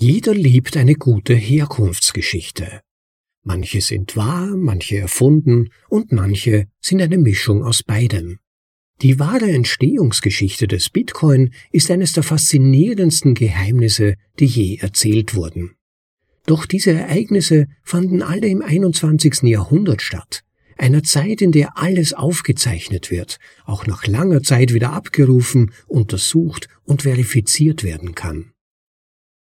Jeder liebt eine gute Herkunftsgeschichte. Manche sind wahr, manche erfunden und manche sind eine Mischung aus beidem. Die wahre Entstehungsgeschichte des Bitcoin ist eines der faszinierendsten Geheimnisse, die je erzählt wurden. Doch diese Ereignisse fanden alle im 21. Jahrhundert statt, einer Zeit, in der alles aufgezeichnet wird, auch nach langer Zeit wieder abgerufen, untersucht und verifiziert werden kann.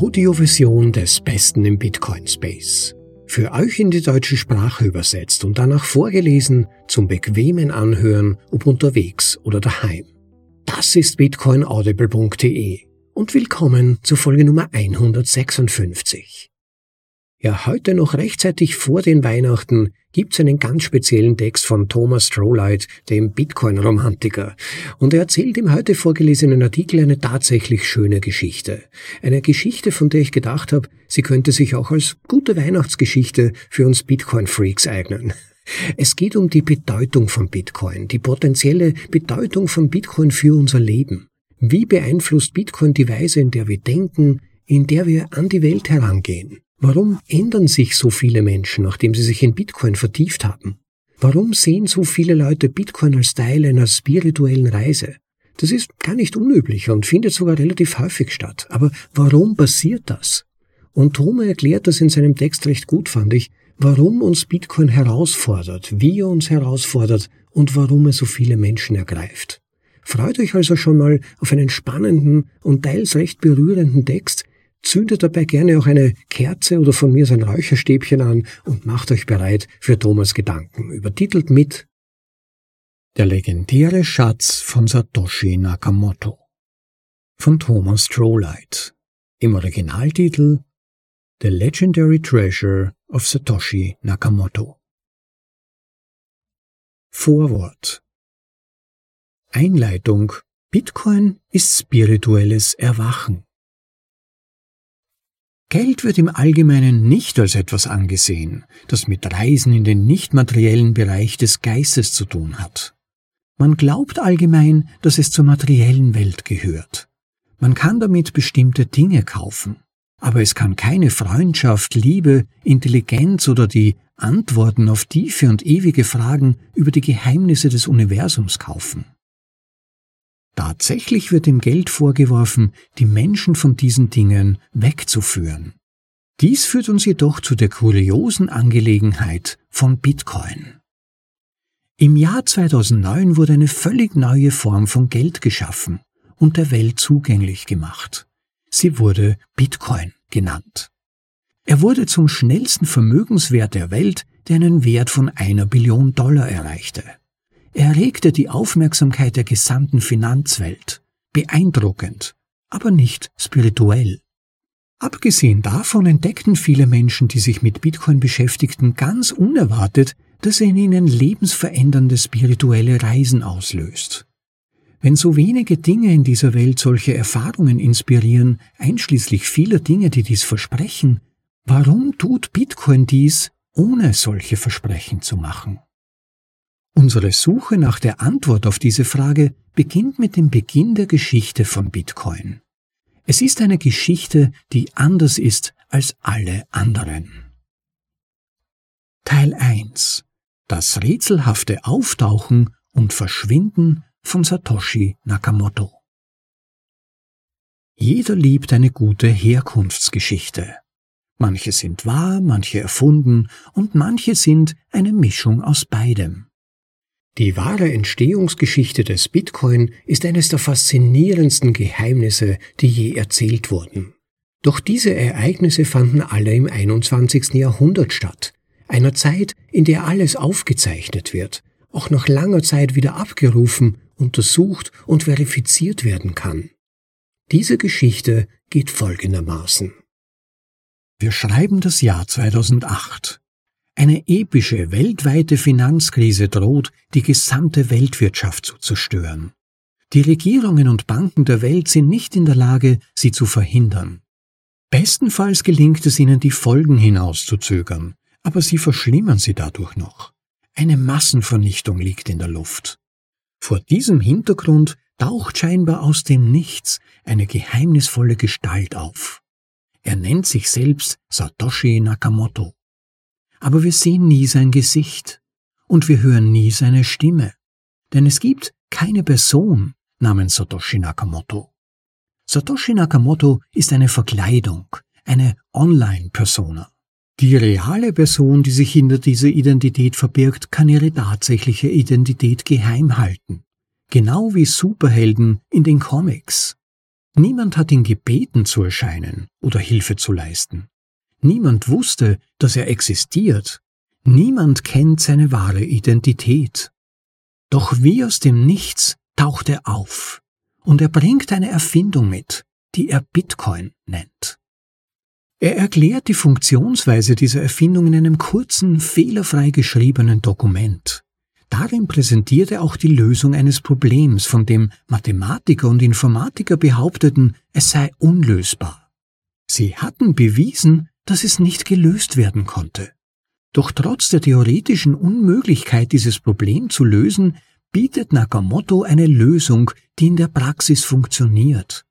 Audioversion des Besten im Bitcoin Space. Für euch in die deutsche Sprache übersetzt und danach vorgelesen zum bequemen Anhören, ob unterwegs oder daheim. Das ist bitcoinaudible.de und willkommen zur Folge Nummer 156. Ja, heute noch rechtzeitig vor den Weihnachten gibt's einen ganz speziellen Text von Thomas Strohlight, dem Bitcoin-Romantiker. Und er erzählt im heute vorgelesenen Artikel eine tatsächlich schöne Geschichte. Eine Geschichte, von der ich gedacht habe, sie könnte sich auch als gute Weihnachtsgeschichte für uns Bitcoin-Freaks eignen. Es geht um die Bedeutung von Bitcoin, die potenzielle Bedeutung von Bitcoin für unser Leben. Wie beeinflusst Bitcoin die Weise, in der wir denken, in der wir an die Welt herangehen? Warum ändern sich so viele Menschen, nachdem sie sich in Bitcoin vertieft haben? Warum sehen so viele Leute Bitcoin als Teil einer spirituellen Reise? Das ist gar nicht unüblich und findet sogar relativ häufig statt. Aber warum passiert das? Und Tome erklärt das in seinem Text recht gut, fand ich, warum uns Bitcoin herausfordert, wie er uns herausfordert und warum er so viele Menschen ergreift. Freut euch also schon mal auf einen spannenden und teils recht berührenden Text, Zündet dabei gerne auch eine Kerze oder von mir sein Räucherstäbchen an und macht euch bereit für Thomas Gedanken, übertitelt mit Der legendäre Schatz von Satoshi Nakamoto von Thomas Strohlight im Originaltitel The Legendary Treasure of Satoshi Nakamoto. Vorwort. Einleitung Bitcoin ist spirituelles Erwachen. Geld wird im Allgemeinen nicht als etwas angesehen, das mit Reisen in den nicht materiellen Bereich des Geistes zu tun hat. Man glaubt allgemein, dass es zur materiellen Welt gehört. Man kann damit bestimmte Dinge kaufen, aber es kann keine Freundschaft, Liebe, Intelligenz oder die Antworten auf tiefe und ewige Fragen über die Geheimnisse des Universums kaufen. Tatsächlich wird dem Geld vorgeworfen, die Menschen von diesen Dingen wegzuführen. Dies führt uns jedoch zu der kuriosen Angelegenheit von Bitcoin. Im Jahr 2009 wurde eine völlig neue Form von Geld geschaffen und der Welt zugänglich gemacht. Sie wurde Bitcoin genannt. Er wurde zum schnellsten Vermögenswert der Welt, der einen Wert von einer Billion Dollar erreichte. Er regte die Aufmerksamkeit der gesamten Finanzwelt. Beeindruckend, aber nicht spirituell. Abgesehen davon entdeckten viele Menschen, die sich mit Bitcoin beschäftigten, ganz unerwartet, dass er in ihnen lebensverändernde spirituelle Reisen auslöst. Wenn so wenige Dinge in dieser Welt solche Erfahrungen inspirieren, einschließlich vieler Dinge, die dies versprechen, warum tut Bitcoin dies, ohne solche Versprechen zu machen? Unsere Suche nach der Antwort auf diese Frage beginnt mit dem Beginn der Geschichte von Bitcoin. Es ist eine Geschichte, die anders ist als alle anderen. Teil 1 Das rätselhafte Auftauchen und Verschwinden von Satoshi Nakamoto Jeder liebt eine gute Herkunftsgeschichte. Manche sind wahr, manche erfunden und manche sind eine Mischung aus beidem. Die wahre Entstehungsgeschichte des Bitcoin ist eines der faszinierendsten Geheimnisse, die je erzählt wurden. Doch diese Ereignisse fanden alle im 21. Jahrhundert statt, einer Zeit, in der alles aufgezeichnet wird, auch nach langer Zeit wieder abgerufen, untersucht und verifiziert werden kann. Diese Geschichte geht folgendermaßen. Wir schreiben das Jahr 2008. Eine epische weltweite Finanzkrise droht, die gesamte Weltwirtschaft zu zerstören. Die Regierungen und Banken der Welt sind nicht in der Lage, sie zu verhindern. Bestenfalls gelingt es ihnen, die Folgen hinauszuzögern, aber sie verschlimmern sie dadurch noch. Eine Massenvernichtung liegt in der Luft. Vor diesem Hintergrund taucht scheinbar aus dem Nichts eine geheimnisvolle Gestalt auf. Er nennt sich selbst Satoshi Nakamoto. Aber wir sehen nie sein Gesicht und wir hören nie seine Stimme, denn es gibt keine Person namens Satoshi Nakamoto. Satoshi Nakamoto ist eine Verkleidung, eine Online-Persona. Die reale Person, die sich hinter dieser Identität verbirgt, kann ihre tatsächliche Identität geheim halten genau wie Superhelden in den Comics. Niemand hat ihn gebeten zu erscheinen oder Hilfe zu leisten. Niemand wusste, dass er existiert. Niemand kennt seine wahre Identität. Doch wie aus dem Nichts taucht er auf und er bringt eine Erfindung mit, die er Bitcoin nennt. Er erklärt die Funktionsweise dieser Erfindung in einem kurzen, fehlerfrei geschriebenen Dokument. Darin präsentiert er auch die Lösung eines Problems, von dem Mathematiker und Informatiker behaupteten, es sei unlösbar. Sie hatten bewiesen, dass es nicht gelöst werden konnte. Doch trotz der theoretischen Unmöglichkeit, dieses Problem zu lösen, bietet Nakamoto eine Lösung, die in der Praxis funktioniert.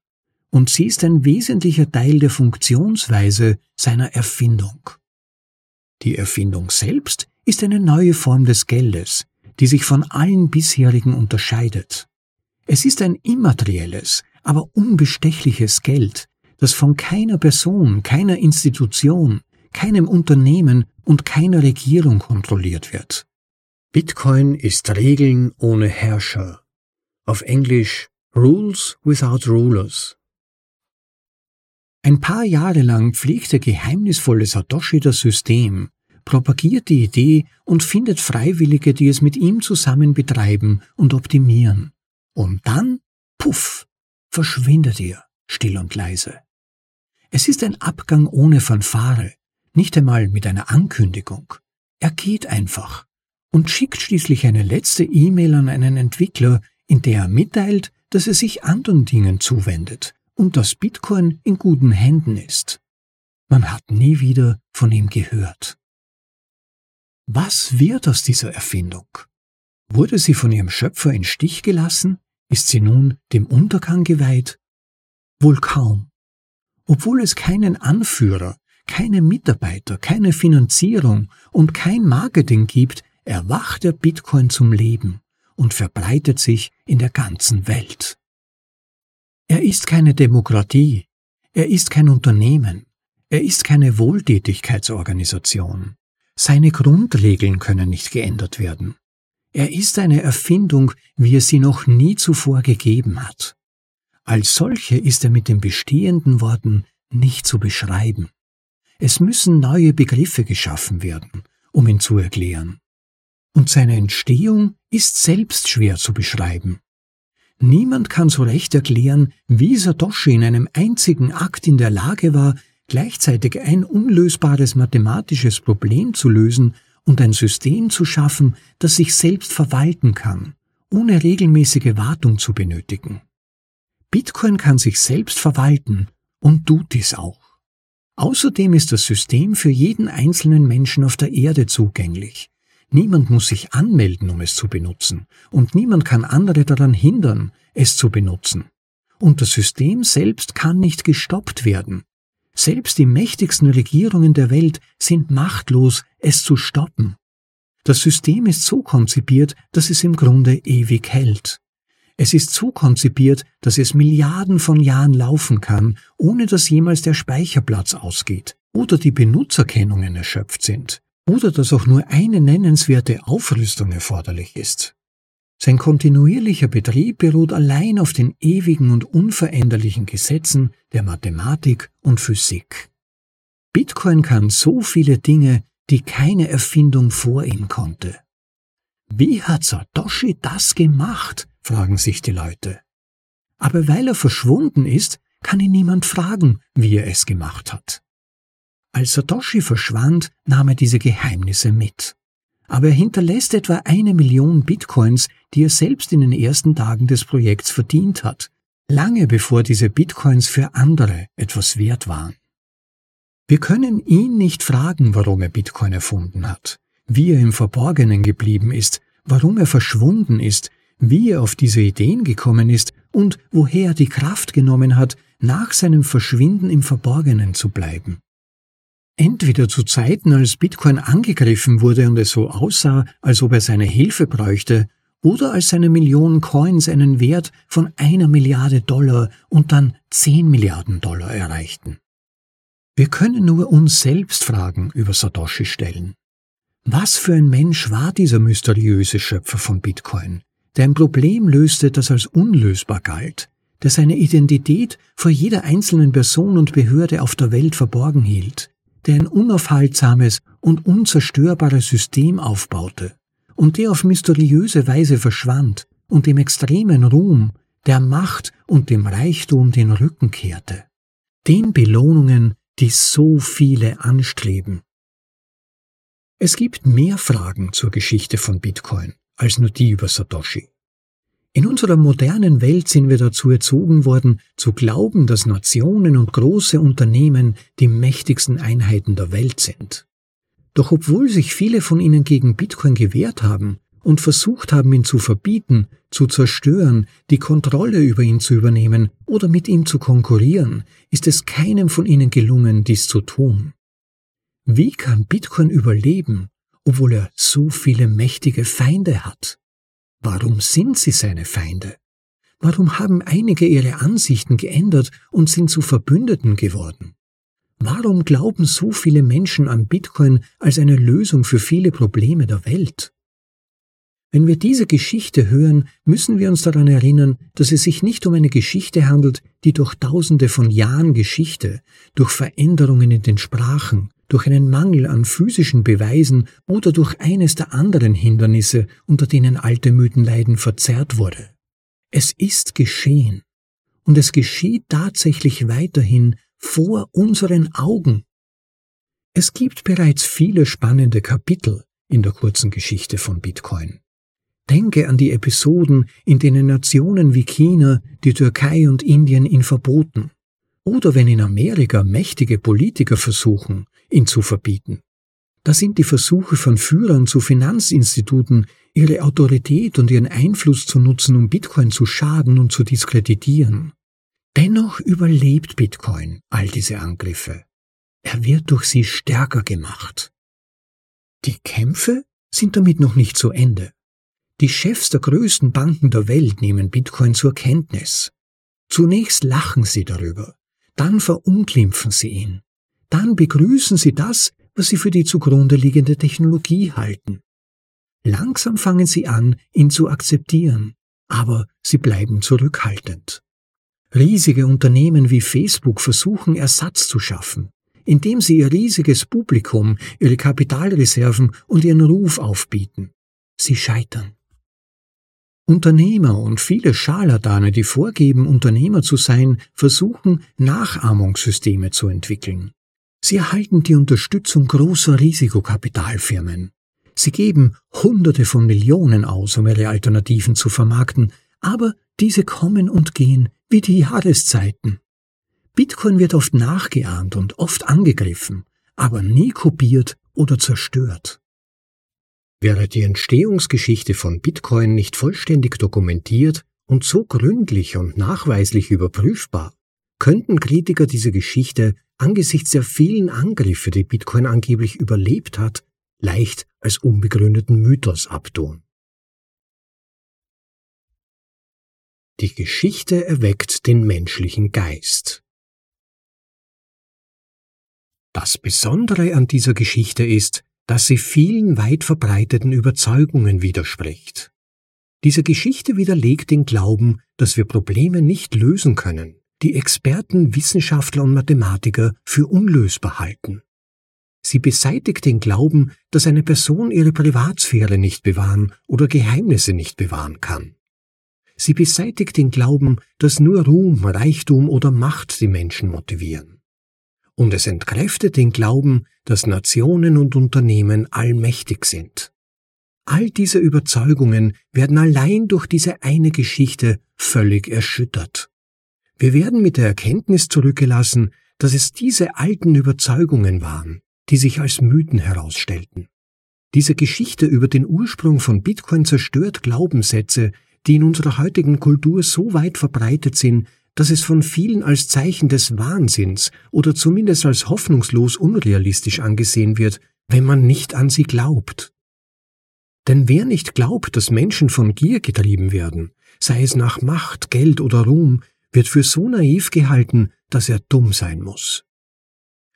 Und sie ist ein wesentlicher Teil der Funktionsweise seiner Erfindung. Die Erfindung selbst ist eine neue Form des Geldes, die sich von allen bisherigen unterscheidet. Es ist ein immaterielles, aber unbestechliches Geld, das von keiner Person, keiner Institution, keinem Unternehmen und keiner Regierung kontrolliert wird. Bitcoin ist Regeln ohne Herrscher. Auf Englisch Rules without Rulers. Ein paar Jahre lang pflegt der geheimnisvolle Satoshi das System, propagiert die Idee und findet Freiwillige, die es mit ihm zusammen betreiben und optimieren. Und dann, puff, verschwindet ihr, still und leise. Es ist ein Abgang ohne Fanfare, nicht einmal mit einer Ankündigung. Er geht einfach und schickt schließlich eine letzte E-Mail an einen Entwickler, in der er mitteilt, dass er sich anderen Dingen zuwendet und dass Bitcoin in guten Händen ist. Man hat nie wieder von ihm gehört. Was wird aus dieser Erfindung? Wurde sie von ihrem Schöpfer in Stich gelassen? Ist sie nun dem Untergang geweiht? Wohl kaum. Obwohl es keinen Anführer, keine Mitarbeiter, keine Finanzierung und kein Marketing gibt, erwacht der Bitcoin zum Leben und verbreitet sich in der ganzen Welt. Er ist keine Demokratie, er ist kein Unternehmen, er ist keine Wohltätigkeitsorganisation. Seine Grundregeln können nicht geändert werden. Er ist eine Erfindung, wie es sie noch nie zuvor gegeben hat. Als solche ist er mit den bestehenden Worten nicht zu beschreiben. Es müssen neue Begriffe geschaffen werden, um ihn zu erklären. Und seine Entstehung ist selbst schwer zu beschreiben. Niemand kann so recht erklären, wie Satoshi in einem einzigen Akt in der Lage war, gleichzeitig ein unlösbares mathematisches Problem zu lösen und ein System zu schaffen, das sich selbst verwalten kann, ohne regelmäßige Wartung zu benötigen. Bitcoin kann sich selbst verwalten und tut dies auch. Außerdem ist das System für jeden einzelnen Menschen auf der Erde zugänglich. Niemand muss sich anmelden, um es zu benutzen, und niemand kann andere daran hindern, es zu benutzen. Und das System selbst kann nicht gestoppt werden, selbst die mächtigsten Regierungen der Welt sind machtlos, es zu stoppen. Das System ist so konzipiert, dass es im Grunde ewig hält. Es ist so konzipiert, dass es Milliarden von Jahren laufen kann, ohne dass jemals der Speicherplatz ausgeht oder die Benutzerkennungen erschöpft sind oder dass auch nur eine nennenswerte Aufrüstung erforderlich ist. Sein kontinuierlicher Betrieb beruht allein auf den ewigen und unveränderlichen Gesetzen der Mathematik und Physik. Bitcoin kann so viele Dinge, die keine Erfindung vor ihm konnte. Wie hat Satoshi das gemacht? Fragen sich die Leute. Aber weil er verschwunden ist, kann ihn niemand fragen, wie er es gemacht hat. Als Satoshi verschwand, nahm er diese Geheimnisse mit. Aber er hinterlässt etwa eine Million Bitcoins, die er selbst in den ersten Tagen des Projekts verdient hat, lange bevor diese Bitcoins für andere etwas wert waren. Wir können ihn nicht fragen, warum er Bitcoin erfunden hat, wie er im Verborgenen geblieben ist, warum er verschwunden ist, wie er auf diese Ideen gekommen ist und woher er die Kraft genommen hat, nach seinem Verschwinden im Verborgenen zu bleiben. Entweder zu Zeiten, als Bitcoin angegriffen wurde und es so aussah, als ob er seine Hilfe bräuchte, oder als seine Millionen Coins einen Wert von einer Milliarde Dollar und dann zehn Milliarden Dollar erreichten. Wir können nur uns selbst Fragen über Satoshi stellen. Was für ein Mensch war dieser mysteriöse Schöpfer von Bitcoin, der ein Problem löste, das als unlösbar galt, der seine Identität vor jeder einzelnen Person und Behörde auf der Welt verborgen hielt, der ein unaufhaltsames und unzerstörbares System aufbaute und der auf mysteriöse Weise verschwand und dem extremen Ruhm, der Macht und dem Reichtum den Rücken kehrte. Den Belohnungen, die so viele anstreben. Es gibt mehr Fragen zur Geschichte von Bitcoin als nur die über Satoshi. In unserer modernen Welt sind wir dazu erzogen worden, zu glauben, dass Nationen und große Unternehmen die mächtigsten Einheiten der Welt sind. Doch obwohl sich viele von ihnen gegen Bitcoin gewehrt haben und versucht haben, ihn zu verbieten, zu zerstören, die Kontrolle über ihn zu übernehmen oder mit ihm zu konkurrieren, ist es keinem von ihnen gelungen, dies zu tun. Wie kann Bitcoin überleben, obwohl er so viele mächtige Feinde hat? Warum sind sie seine Feinde? Warum haben einige ihre Ansichten geändert und sind zu Verbündeten geworden? Warum glauben so viele Menschen an Bitcoin als eine Lösung für viele Probleme der Welt? Wenn wir diese Geschichte hören, müssen wir uns daran erinnern, dass es sich nicht um eine Geschichte handelt, die durch tausende von Jahren Geschichte, durch Veränderungen in den Sprachen, durch einen Mangel an physischen Beweisen oder durch eines der anderen Hindernisse, unter denen alte Mythen leiden, verzerrt wurde. Es ist geschehen. Und es geschieht tatsächlich weiterhin vor unseren Augen. Es gibt bereits viele spannende Kapitel in der kurzen Geschichte von Bitcoin. Denke an die Episoden, in denen Nationen wie China, die Türkei und Indien ihn verboten. Oder wenn in Amerika mächtige Politiker versuchen, ihn zu verbieten. Da sind die Versuche von Führern zu Finanzinstituten, ihre Autorität und ihren Einfluss zu nutzen, um Bitcoin zu schaden und zu diskreditieren. Dennoch überlebt Bitcoin all diese Angriffe. Er wird durch sie stärker gemacht. Die Kämpfe sind damit noch nicht zu Ende. Die Chefs der größten Banken der Welt nehmen Bitcoin zur Kenntnis. Zunächst lachen sie darüber, dann verunglimpfen sie ihn, dann begrüßen sie das, was sie für die zugrunde liegende Technologie halten. Langsam fangen sie an, ihn zu akzeptieren, aber sie bleiben zurückhaltend. Riesige Unternehmen wie Facebook versuchen Ersatz zu schaffen, indem sie ihr riesiges Publikum, ihre Kapitalreserven und ihren Ruf aufbieten. Sie scheitern. Unternehmer und viele Scharlatane, die vorgeben, Unternehmer zu sein, versuchen, Nachahmungssysteme zu entwickeln. Sie erhalten die Unterstützung großer Risikokapitalfirmen. Sie geben Hunderte von Millionen aus, um ihre Alternativen zu vermarkten, aber diese kommen und gehen wie die Jahreszeiten. Bitcoin wird oft nachgeahmt und oft angegriffen, aber nie kopiert oder zerstört. Wäre die Entstehungsgeschichte von Bitcoin nicht vollständig dokumentiert und so gründlich und nachweislich überprüfbar, könnten Kritiker diese Geschichte angesichts der vielen Angriffe, die Bitcoin angeblich überlebt hat, leicht als unbegründeten Mythos abtun. Die Geschichte erweckt den menschlichen Geist. Das Besondere an dieser Geschichte ist, dass sie vielen weit verbreiteten Überzeugungen widerspricht. Diese Geschichte widerlegt den Glauben, dass wir Probleme nicht lösen können, die Experten, Wissenschaftler und Mathematiker für unlösbar halten. Sie beseitigt den Glauben, dass eine Person ihre Privatsphäre nicht bewahren oder Geheimnisse nicht bewahren kann. Sie beseitigt den Glauben, dass nur Ruhm, Reichtum oder Macht die Menschen motivieren. Und es entkräftet den Glauben, dass Nationen und Unternehmen allmächtig sind. All diese Überzeugungen werden allein durch diese eine Geschichte völlig erschüttert. Wir werden mit der Erkenntnis zurückgelassen, dass es diese alten Überzeugungen waren, die sich als Mythen herausstellten. Diese Geschichte über den Ursprung von Bitcoin zerstört Glaubenssätze, die in unserer heutigen Kultur so weit verbreitet sind, dass es von vielen als Zeichen des Wahnsinns oder zumindest als hoffnungslos unrealistisch angesehen wird, wenn man nicht an sie glaubt. Denn wer nicht glaubt, dass Menschen von Gier getrieben werden, sei es nach Macht, Geld oder Ruhm, wird für so naiv gehalten, dass er dumm sein muss.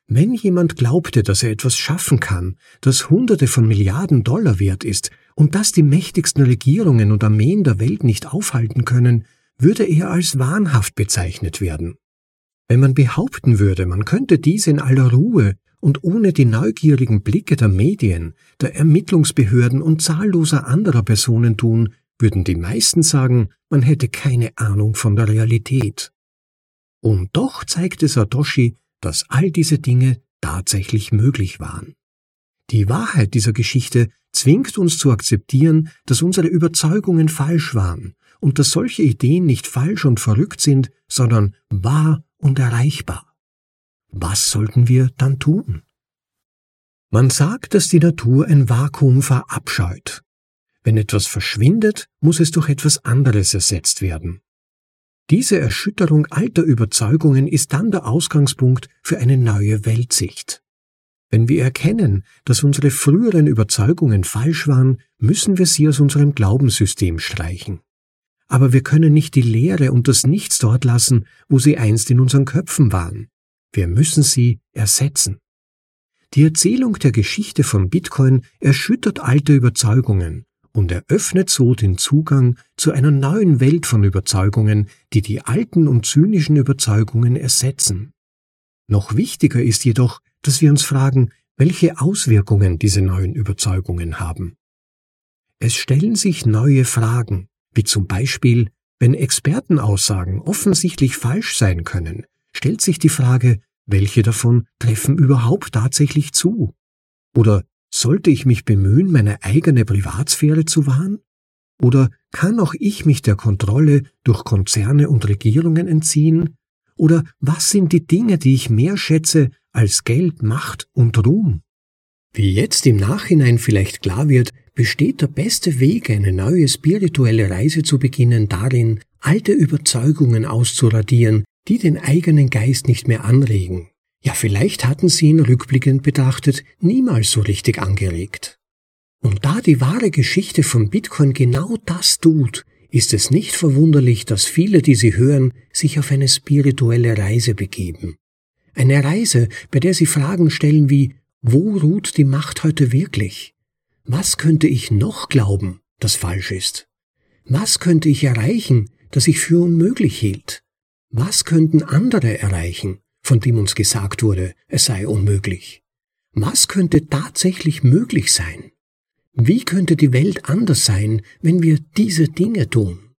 Wenn jemand glaubte, dass er etwas schaffen kann, das Hunderte von Milliarden Dollar wert ist und das die mächtigsten Regierungen und Armeen der Welt nicht aufhalten können, würde er als wahnhaft bezeichnet werden. Wenn man behaupten würde, man könnte dies in aller Ruhe und ohne die neugierigen Blicke der Medien, der Ermittlungsbehörden und zahlloser anderer Personen tun, würden die meisten sagen, man hätte keine Ahnung von der Realität. Und doch zeigte Satoshi, dass all diese Dinge tatsächlich möglich waren. Die Wahrheit dieser Geschichte zwingt uns zu akzeptieren, dass unsere Überzeugungen falsch waren und dass solche Ideen nicht falsch und verrückt sind, sondern wahr und erreichbar. Was sollten wir dann tun? Man sagt, dass die Natur ein Vakuum verabscheut. Wenn etwas verschwindet, muss es durch etwas anderes ersetzt werden. Diese Erschütterung alter Überzeugungen ist dann der Ausgangspunkt für eine neue Weltsicht. Wenn wir erkennen, dass unsere früheren Überzeugungen falsch waren, müssen wir sie aus unserem Glaubenssystem streichen. Aber wir können nicht die Lehre und das Nichts dort lassen, wo sie einst in unseren Köpfen waren. Wir müssen sie ersetzen. Die Erzählung der Geschichte von Bitcoin erschüttert alte Überzeugungen und eröffnet so den Zugang zu einer neuen Welt von Überzeugungen, die die alten und zynischen Überzeugungen ersetzen. Noch wichtiger ist jedoch, dass wir uns fragen, welche Auswirkungen diese neuen Überzeugungen haben. Es stellen sich neue Fragen, wie zum Beispiel, wenn Expertenaussagen offensichtlich falsch sein können, stellt sich die Frage, welche davon treffen überhaupt tatsächlich zu? Oder sollte ich mich bemühen, meine eigene Privatsphäre zu wahren? Oder kann auch ich mich der Kontrolle durch Konzerne und Regierungen entziehen? Oder was sind die Dinge, die ich mehr schätze als Geld, Macht und Ruhm? Wie jetzt im Nachhinein vielleicht klar wird, besteht der beste Weg, eine neue spirituelle Reise zu beginnen, darin, alte Überzeugungen auszuradieren, die den eigenen Geist nicht mehr anregen. Ja, vielleicht hatten sie ihn rückblickend betrachtet niemals so richtig angeregt. Und da die wahre Geschichte von Bitcoin genau das tut, ist es nicht verwunderlich, dass viele, die sie hören, sich auf eine spirituelle Reise begeben. Eine Reise, bei der sie Fragen stellen wie, wo ruht die Macht heute wirklich? Was könnte ich noch glauben, das falsch ist? Was könnte ich erreichen, das ich für unmöglich hielt? Was könnten andere erreichen, von dem uns gesagt wurde, es sei unmöglich. Was könnte tatsächlich möglich sein? Wie könnte die Welt anders sein, wenn wir diese Dinge tun?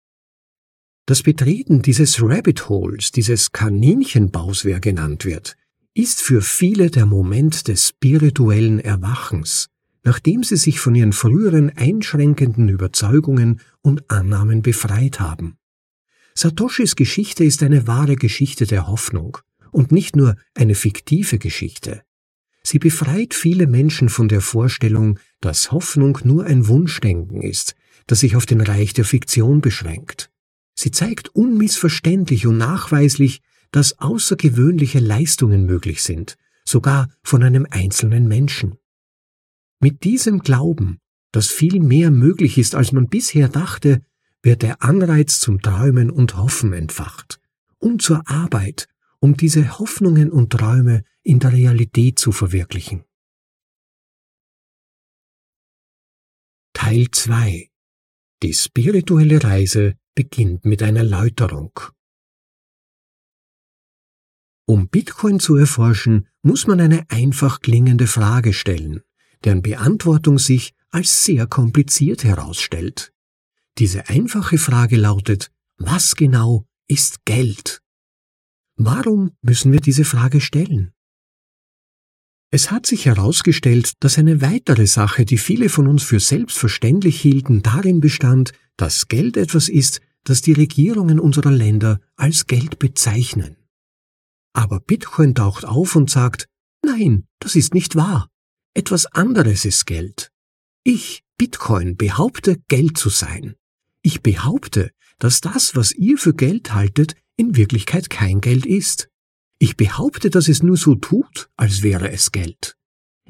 Das Betreten dieses Rabbit Holes, dieses Kaninchenbaus, wer genannt wird, ist für viele der Moment des spirituellen Erwachens, nachdem sie sich von ihren früheren einschränkenden Überzeugungen und Annahmen befreit haben. Satoshis Geschichte ist eine wahre Geschichte der Hoffnung, und nicht nur eine fiktive Geschichte. Sie befreit viele Menschen von der Vorstellung, dass Hoffnung nur ein Wunschdenken ist, das sich auf den Reich der Fiktion beschränkt. Sie zeigt unmissverständlich und nachweislich, dass außergewöhnliche Leistungen möglich sind, sogar von einem einzelnen Menschen. Mit diesem Glauben, dass viel mehr möglich ist, als man bisher dachte, wird der Anreiz zum Träumen und Hoffen entfacht und zur Arbeit um diese Hoffnungen und Träume in der Realität zu verwirklichen. Teil 2 Die spirituelle Reise beginnt mit einer Läuterung. Um Bitcoin zu erforschen, muss man eine einfach klingende Frage stellen, deren Beantwortung sich als sehr kompliziert herausstellt. Diese einfache Frage lautet, was genau ist Geld? Warum müssen wir diese Frage stellen? Es hat sich herausgestellt, dass eine weitere Sache, die viele von uns für selbstverständlich hielten, darin bestand, dass Geld etwas ist, das die Regierungen unserer Länder als Geld bezeichnen. Aber Bitcoin taucht auf und sagt, nein, das ist nicht wahr. Etwas anderes ist Geld. Ich, Bitcoin, behaupte, Geld zu sein. Ich behaupte, dass das, was ihr für Geld haltet, in Wirklichkeit kein Geld ist. Ich behaupte, dass es nur so tut, als wäre es Geld.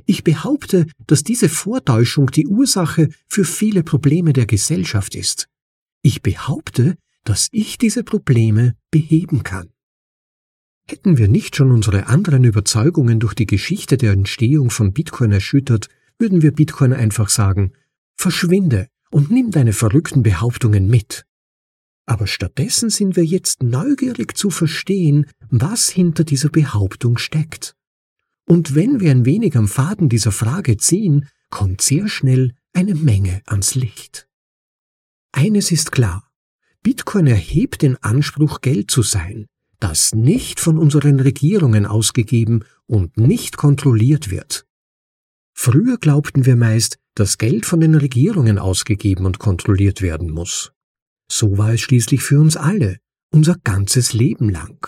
Ich behaupte, dass diese Vortäuschung die Ursache für viele Probleme der Gesellschaft ist. Ich behaupte, dass ich diese Probleme beheben kann. Hätten wir nicht schon unsere anderen Überzeugungen durch die Geschichte der Entstehung von Bitcoin erschüttert, würden wir Bitcoin einfach sagen, verschwinde und nimm deine verrückten Behauptungen mit. Aber stattdessen sind wir jetzt neugierig zu verstehen, was hinter dieser Behauptung steckt. Und wenn wir ein wenig am Faden dieser Frage ziehen, kommt sehr schnell eine Menge ans Licht. Eines ist klar, Bitcoin erhebt den Anspruch, Geld zu sein, das nicht von unseren Regierungen ausgegeben und nicht kontrolliert wird. Früher glaubten wir meist, dass Geld von den Regierungen ausgegeben und kontrolliert werden muss. So war es schließlich für uns alle, unser ganzes Leben lang.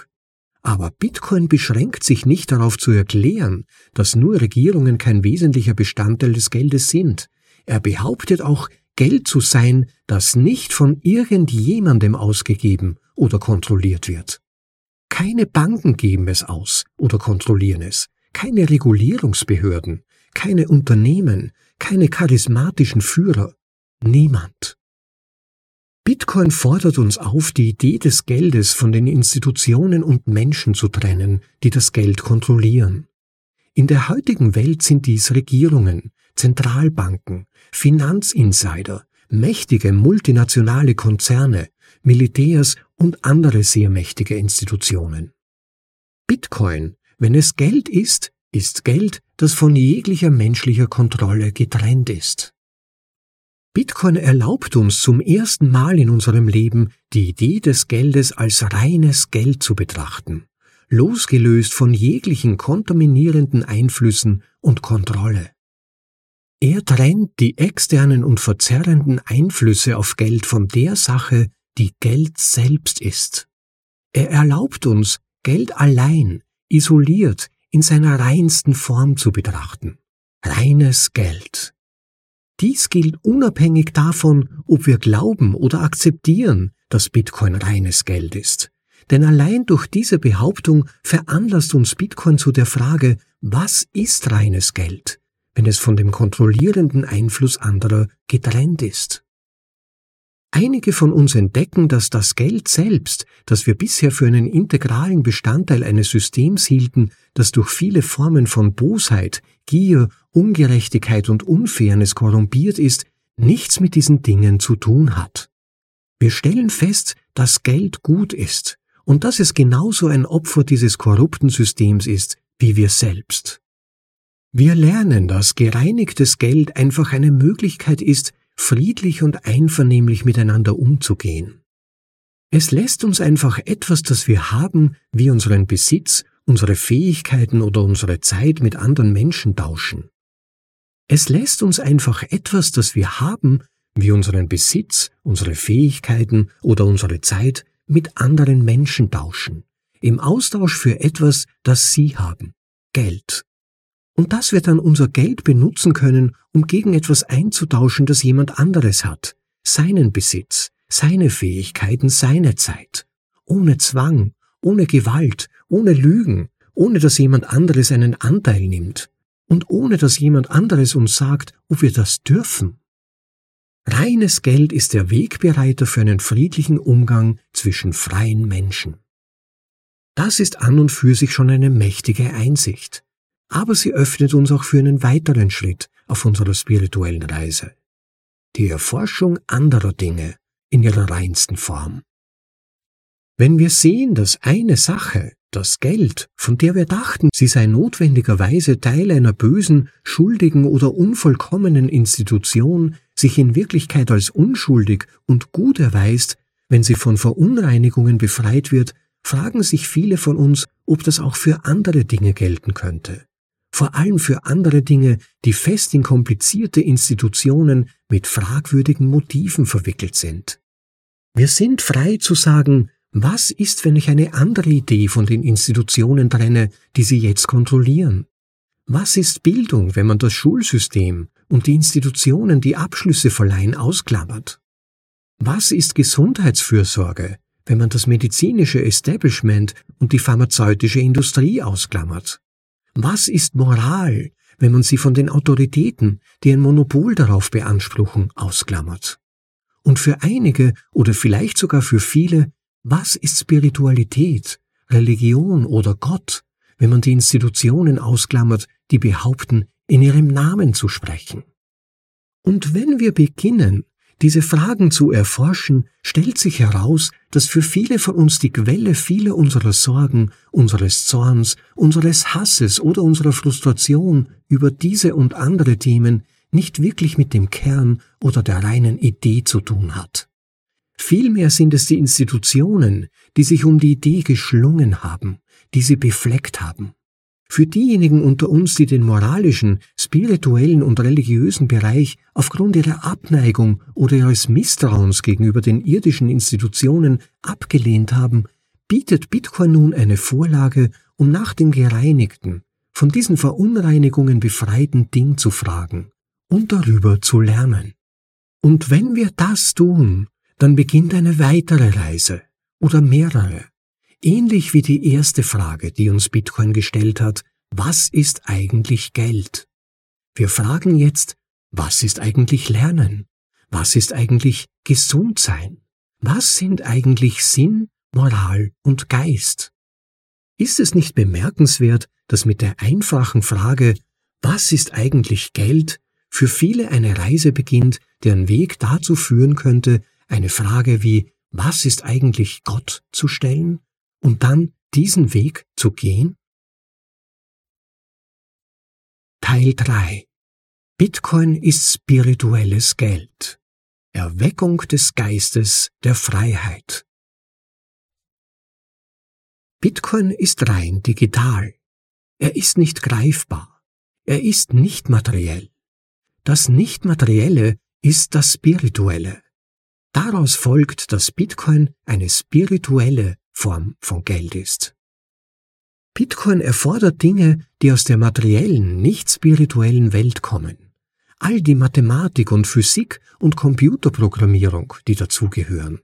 Aber Bitcoin beschränkt sich nicht darauf zu erklären, dass nur Regierungen kein wesentlicher Bestandteil des Geldes sind. Er behauptet auch, Geld zu sein, das nicht von irgendjemandem ausgegeben oder kontrolliert wird. Keine Banken geben es aus oder kontrollieren es, keine Regulierungsbehörden, keine Unternehmen, keine charismatischen Führer, niemand. Bitcoin fordert uns auf, die Idee des Geldes von den Institutionen und Menschen zu trennen, die das Geld kontrollieren. In der heutigen Welt sind dies Regierungen, Zentralbanken, Finanzinsider, mächtige multinationale Konzerne, Militärs und andere sehr mächtige Institutionen. Bitcoin, wenn es Geld ist, ist Geld, das von jeglicher menschlicher Kontrolle getrennt ist. Bitcoin erlaubt uns zum ersten Mal in unserem Leben, die Idee des Geldes als reines Geld zu betrachten, losgelöst von jeglichen kontaminierenden Einflüssen und Kontrolle. Er trennt die externen und verzerrenden Einflüsse auf Geld von der Sache, die Geld selbst ist. Er erlaubt uns, Geld allein, isoliert, in seiner reinsten Form zu betrachten. Reines Geld. Dies gilt unabhängig davon, ob wir glauben oder akzeptieren, dass Bitcoin reines Geld ist. Denn allein durch diese Behauptung veranlasst uns Bitcoin zu der Frage, was ist reines Geld, wenn es von dem kontrollierenden Einfluss anderer getrennt ist. Einige von uns entdecken, dass das Geld selbst, das wir bisher für einen integralen Bestandteil eines Systems hielten, das durch viele Formen von Bosheit, Gier, Ungerechtigkeit und Unfairness korrumpiert ist, nichts mit diesen Dingen zu tun hat. Wir stellen fest, dass Geld gut ist und dass es genauso ein Opfer dieses korrupten Systems ist wie wir selbst. Wir lernen, dass gereinigtes Geld einfach eine Möglichkeit ist, friedlich und einvernehmlich miteinander umzugehen. Es lässt uns einfach etwas, das wir haben, wie unseren Besitz, unsere Fähigkeiten oder unsere Zeit mit anderen Menschen tauschen. Es lässt uns einfach etwas, das wir haben, wie unseren Besitz, unsere Fähigkeiten oder unsere Zeit mit anderen Menschen tauschen, im Austausch für etwas, das sie haben, Geld. Und dass wir dann unser Geld benutzen können, um gegen etwas einzutauschen, das jemand anderes hat, seinen Besitz, seine Fähigkeiten, seine Zeit, ohne Zwang, ohne Gewalt, ohne Lügen, ohne dass jemand anderes einen Anteil nimmt und ohne dass jemand anderes uns sagt, ob wir das dürfen. Reines Geld ist der Wegbereiter für einen friedlichen Umgang zwischen freien Menschen. Das ist an und für sich schon eine mächtige Einsicht aber sie öffnet uns auch für einen weiteren Schritt auf unserer spirituellen Reise. Die Erforschung anderer Dinge in ihrer reinsten Form. Wenn wir sehen, dass eine Sache, das Geld, von der wir dachten, sie sei notwendigerweise Teil einer bösen, schuldigen oder unvollkommenen Institution, sich in Wirklichkeit als unschuldig und gut erweist, wenn sie von Verunreinigungen befreit wird, fragen sich viele von uns, ob das auch für andere Dinge gelten könnte. Vor allem für andere Dinge, die fest in komplizierte Institutionen mit fragwürdigen Motiven verwickelt sind. Wir sind frei zu sagen, was ist, wenn ich eine andere Idee von den Institutionen trenne, die sie jetzt kontrollieren? Was ist Bildung, wenn man das Schulsystem und die Institutionen, die Abschlüsse verleihen, ausklammert? Was ist Gesundheitsfürsorge, wenn man das medizinische Establishment und die pharmazeutische Industrie ausklammert? Was ist Moral, wenn man sie von den Autoritäten, die ein Monopol darauf beanspruchen, ausklammert? Und für einige oder vielleicht sogar für viele, was ist Spiritualität, Religion oder Gott, wenn man die Institutionen ausklammert, die behaupten, in ihrem Namen zu sprechen? Und wenn wir beginnen, diese Fragen zu erforschen, stellt sich heraus, dass für viele von uns die Quelle vieler unserer Sorgen, unseres Zorns, unseres Hasses oder unserer Frustration über diese und andere Themen nicht wirklich mit dem Kern oder der reinen Idee zu tun hat. Vielmehr sind es die Institutionen, die sich um die Idee geschlungen haben, die sie befleckt haben. Für diejenigen unter uns, die den moralischen, spirituellen und religiösen Bereich aufgrund ihrer Abneigung oder ihres Misstrauens gegenüber den irdischen Institutionen abgelehnt haben, bietet Bitcoin nun eine Vorlage, um nach dem gereinigten, von diesen Verunreinigungen befreiten Ding zu fragen und darüber zu lernen. Und wenn wir das tun, dann beginnt eine weitere Reise oder mehrere. Ähnlich wie die erste Frage, die uns Bitcoin gestellt hat, was ist eigentlich Geld? Wir fragen jetzt, was ist eigentlich Lernen? Was ist eigentlich Gesundsein? Was sind eigentlich Sinn, Moral und Geist? Ist es nicht bemerkenswert, dass mit der einfachen Frage, was ist eigentlich Geld, für viele eine Reise beginnt, deren Weg dazu führen könnte, eine Frage wie Was ist eigentlich Gott zu stellen und dann diesen Weg zu gehen? Teil 3 Bitcoin ist spirituelles Geld. Erweckung des Geistes der Freiheit. Bitcoin ist rein digital. Er ist nicht greifbar. Er ist nicht materiell. Das Nichtmaterielle ist das Spirituelle. Daraus folgt, dass Bitcoin eine spirituelle Form von Geld ist. Bitcoin erfordert Dinge, die aus der materiellen, nicht spirituellen Welt kommen. All die Mathematik und Physik und Computerprogrammierung, die dazugehören.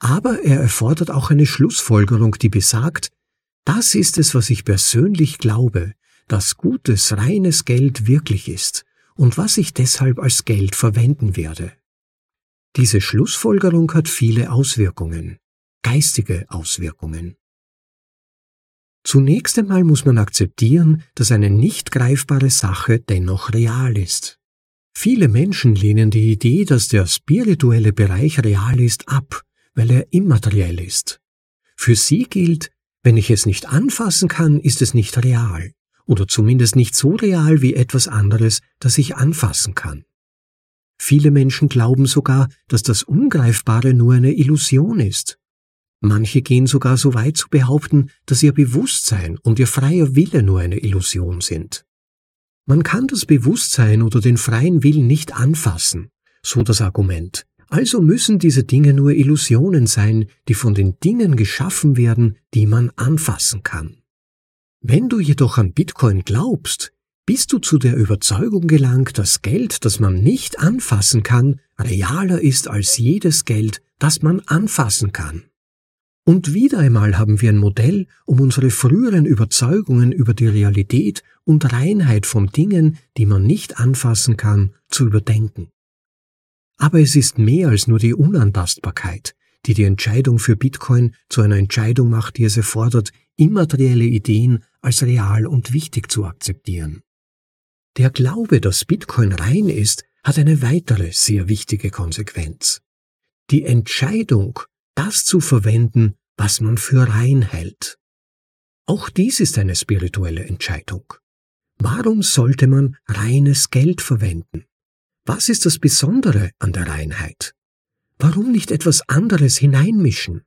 Aber er erfordert auch eine Schlussfolgerung, die besagt, das ist es, was ich persönlich glaube, dass gutes, reines Geld wirklich ist und was ich deshalb als Geld verwenden werde. Diese Schlussfolgerung hat viele Auswirkungen, geistige Auswirkungen. Zunächst einmal muss man akzeptieren, dass eine nicht greifbare Sache dennoch real ist. Viele Menschen lehnen die Idee, dass der spirituelle Bereich real ist, ab, weil er immateriell ist. Für sie gilt, wenn ich es nicht anfassen kann, ist es nicht real oder zumindest nicht so real wie etwas anderes, das ich anfassen kann. Viele Menschen glauben sogar, dass das Ungreifbare nur eine Illusion ist. Manche gehen sogar so weit zu behaupten, dass ihr Bewusstsein und ihr freier Wille nur eine Illusion sind. Man kann das Bewusstsein oder den freien Willen nicht anfassen, so das Argument. Also müssen diese Dinge nur Illusionen sein, die von den Dingen geschaffen werden, die man anfassen kann. Wenn du jedoch an Bitcoin glaubst, bist du zu der Überzeugung gelangt, dass Geld, das man nicht anfassen kann, realer ist als jedes Geld, das man anfassen kann. Und wieder einmal haben wir ein Modell, um unsere früheren Überzeugungen über die Realität und Reinheit von Dingen, die man nicht anfassen kann, zu überdenken. Aber es ist mehr als nur die Unantastbarkeit, die die Entscheidung für Bitcoin zu einer Entscheidung macht, die es erfordert, immaterielle Ideen als real und wichtig zu akzeptieren. Der Glaube, dass Bitcoin rein ist, hat eine weitere sehr wichtige Konsequenz. Die Entscheidung, das zu verwenden, was man für rein hält. Auch dies ist eine spirituelle Entscheidung. Warum sollte man reines Geld verwenden? Was ist das Besondere an der Reinheit? Warum nicht etwas anderes hineinmischen?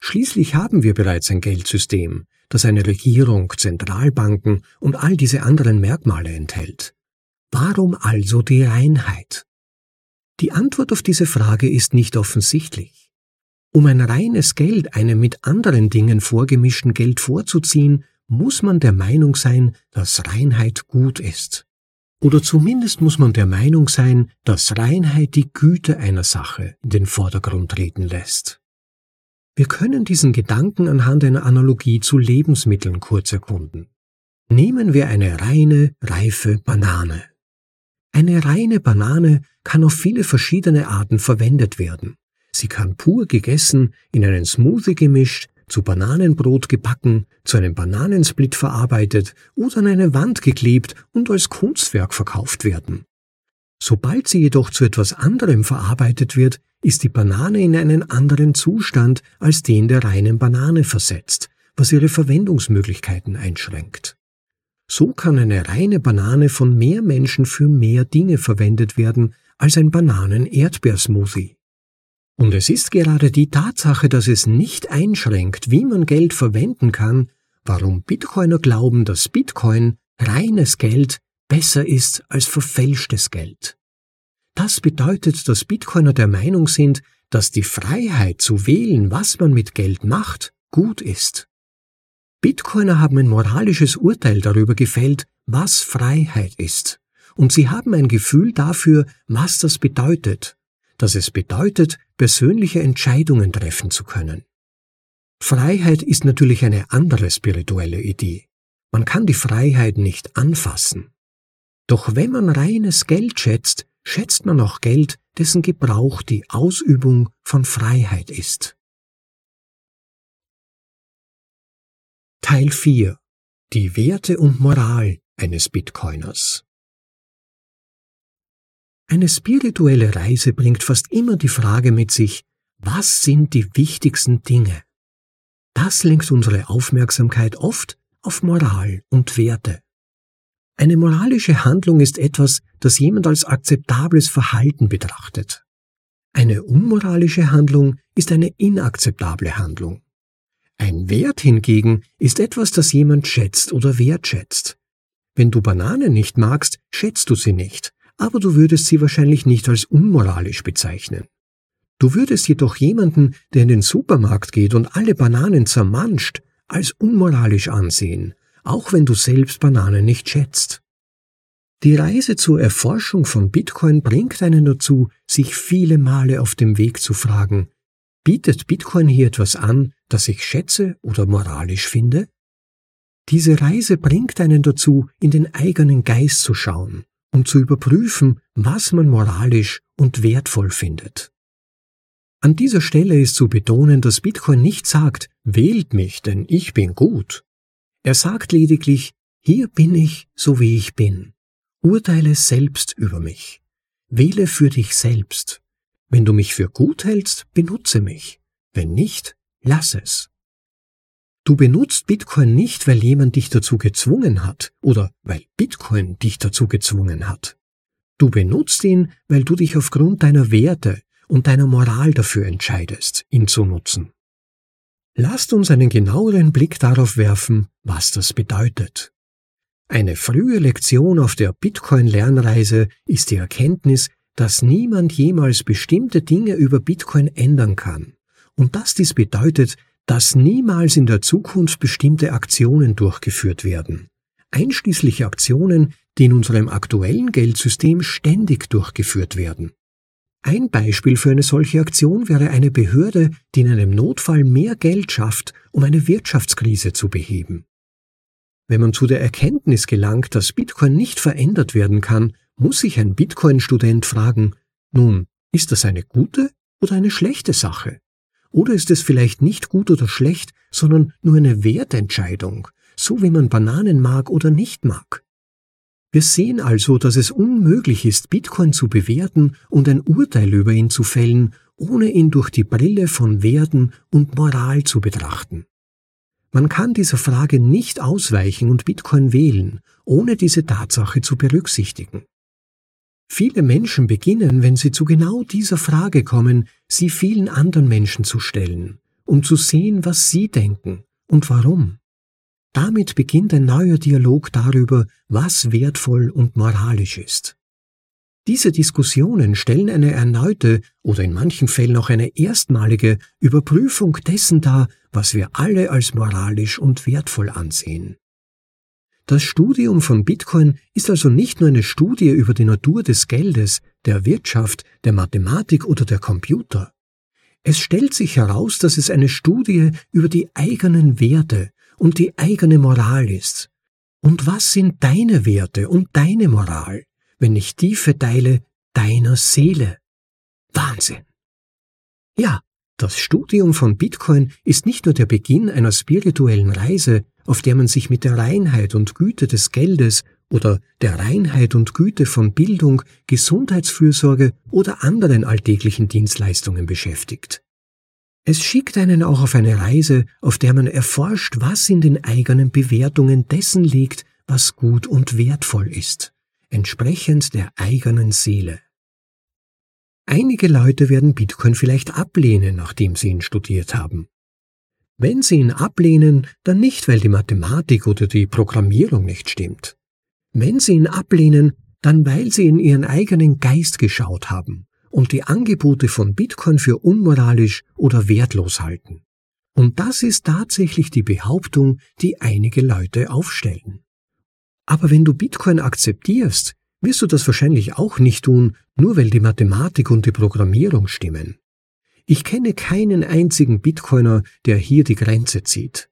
Schließlich haben wir bereits ein Geldsystem, das eine Regierung, Zentralbanken und all diese anderen Merkmale enthält. Warum also die Reinheit? Die Antwort auf diese Frage ist nicht offensichtlich. Um ein reines Geld einem mit anderen Dingen vorgemischten Geld vorzuziehen, muss man der Meinung sein, dass Reinheit gut ist. Oder zumindest muss man der Meinung sein, dass Reinheit die Güte einer Sache in den Vordergrund treten lässt. Wir können diesen Gedanken anhand einer Analogie zu Lebensmitteln kurz erkunden. Nehmen wir eine reine, reife Banane. Eine reine Banane kann auf viele verschiedene Arten verwendet werden. Sie kann pur gegessen, in einen Smoothie gemischt, zu Bananenbrot gebacken, zu einem Bananensplit verarbeitet oder an eine Wand geklebt und als Kunstwerk verkauft werden. Sobald sie jedoch zu etwas anderem verarbeitet wird, ist die Banane in einen anderen Zustand als den der reinen Banane versetzt, was ihre Verwendungsmöglichkeiten einschränkt. So kann eine reine Banane von mehr Menschen für mehr Dinge verwendet werden als ein Bananen-Erdbeersmoothie. Und es ist gerade die Tatsache, dass es nicht einschränkt, wie man Geld verwenden kann, warum Bitcoiner glauben, dass Bitcoin reines Geld besser ist als verfälschtes Geld. Das bedeutet, dass Bitcoiner der Meinung sind, dass die Freiheit zu wählen, was man mit Geld macht, gut ist. Bitcoiner haben ein moralisches Urteil darüber gefällt, was Freiheit ist, und sie haben ein Gefühl dafür, was das bedeutet, dass es bedeutet, persönliche Entscheidungen treffen zu können. Freiheit ist natürlich eine andere spirituelle Idee. Man kann die Freiheit nicht anfassen. Doch wenn man reines Geld schätzt, schätzt man auch Geld, dessen Gebrauch die Ausübung von Freiheit ist. Teil 4 Die Werte und Moral eines Bitcoiners Eine spirituelle Reise bringt fast immer die Frage mit sich, was sind die wichtigsten Dinge? Das lenkt unsere Aufmerksamkeit oft auf Moral und Werte. Eine moralische Handlung ist etwas, das jemand als akzeptables Verhalten betrachtet. Eine unmoralische Handlung ist eine inakzeptable Handlung. Ein Wert hingegen ist etwas, das jemand schätzt oder wertschätzt. Wenn du Bananen nicht magst, schätzt du sie nicht, aber du würdest sie wahrscheinlich nicht als unmoralisch bezeichnen. Du würdest jedoch jemanden, der in den Supermarkt geht und alle Bananen zermanscht, als unmoralisch ansehen, auch wenn du selbst Bananen nicht schätzt. Die Reise zur Erforschung von Bitcoin bringt einen dazu, sich viele Male auf dem Weg zu fragen, bietet Bitcoin hier etwas an, das ich schätze oder moralisch finde? Diese Reise bringt einen dazu, in den eigenen Geist zu schauen, um zu überprüfen, was man moralisch und wertvoll findet. An dieser Stelle ist zu betonen, dass Bitcoin nicht sagt, wählt mich, denn ich bin gut, er sagt lediglich, hier bin ich, so wie ich bin. Urteile selbst über mich. Wähle für dich selbst. Wenn du mich für gut hältst, benutze mich. Wenn nicht, lass es. Du benutzt Bitcoin nicht, weil jemand dich dazu gezwungen hat oder weil Bitcoin dich dazu gezwungen hat. Du benutzt ihn, weil du dich aufgrund deiner Werte und deiner Moral dafür entscheidest, ihn zu nutzen. Lasst uns einen genaueren Blick darauf werfen, was das bedeutet. Eine frühe Lektion auf der Bitcoin-Lernreise ist die Erkenntnis, dass niemand jemals bestimmte Dinge über Bitcoin ändern kann und dass dies bedeutet, dass niemals in der Zukunft bestimmte Aktionen durchgeführt werden, einschließlich Aktionen, die in unserem aktuellen Geldsystem ständig durchgeführt werden. Ein Beispiel für eine solche Aktion wäre eine Behörde, die in einem Notfall mehr Geld schafft, um eine Wirtschaftskrise zu beheben. Wenn man zu der Erkenntnis gelangt, dass Bitcoin nicht verändert werden kann, muss sich ein Bitcoin-Student fragen, nun, ist das eine gute oder eine schlechte Sache? Oder ist es vielleicht nicht gut oder schlecht, sondern nur eine Wertentscheidung, so wie man Bananen mag oder nicht mag? Wir sehen also, dass es unmöglich ist, Bitcoin zu bewerten und ein Urteil über ihn zu fällen, ohne ihn durch die Brille von Werden und Moral zu betrachten. Man kann dieser Frage nicht ausweichen und Bitcoin wählen, ohne diese Tatsache zu berücksichtigen. Viele Menschen beginnen, wenn sie zu genau dieser Frage kommen, sie vielen anderen Menschen zu stellen, um zu sehen, was sie denken und warum. Damit beginnt ein neuer Dialog darüber, was wertvoll und moralisch ist. Diese Diskussionen stellen eine erneute oder in manchen Fällen auch eine erstmalige Überprüfung dessen dar, was wir alle als moralisch und wertvoll ansehen. Das Studium von Bitcoin ist also nicht nur eine Studie über die Natur des Geldes, der Wirtschaft, der Mathematik oder der Computer. Es stellt sich heraus, dass es eine Studie über die eigenen Werte, und die eigene Moral ist. Und was sind deine Werte und deine Moral, wenn ich die verteile deiner Seele? Wahnsinn! Ja, das Studium von Bitcoin ist nicht nur der Beginn einer spirituellen Reise, auf der man sich mit der Reinheit und Güte des Geldes oder der Reinheit und Güte von Bildung, Gesundheitsfürsorge oder anderen alltäglichen Dienstleistungen beschäftigt. Es schickt einen auch auf eine Reise, auf der man erforscht, was in den eigenen Bewertungen dessen liegt, was gut und wertvoll ist, entsprechend der eigenen Seele. Einige Leute werden Bitcoin vielleicht ablehnen, nachdem sie ihn studiert haben. Wenn sie ihn ablehnen, dann nicht, weil die Mathematik oder die Programmierung nicht stimmt. Wenn sie ihn ablehnen, dann weil sie in ihren eigenen Geist geschaut haben und die Angebote von Bitcoin für unmoralisch oder wertlos halten. Und das ist tatsächlich die Behauptung, die einige Leute aufstellen. Aber wenn du Bitcoin akzeptierst, wirst du das wahrscheinlich auch nicht tun, nur weil die Mathematik und die Programmierung stimmen. Ich kenne keinen einzigen Bitcoiner, der hier die Grenze zieht.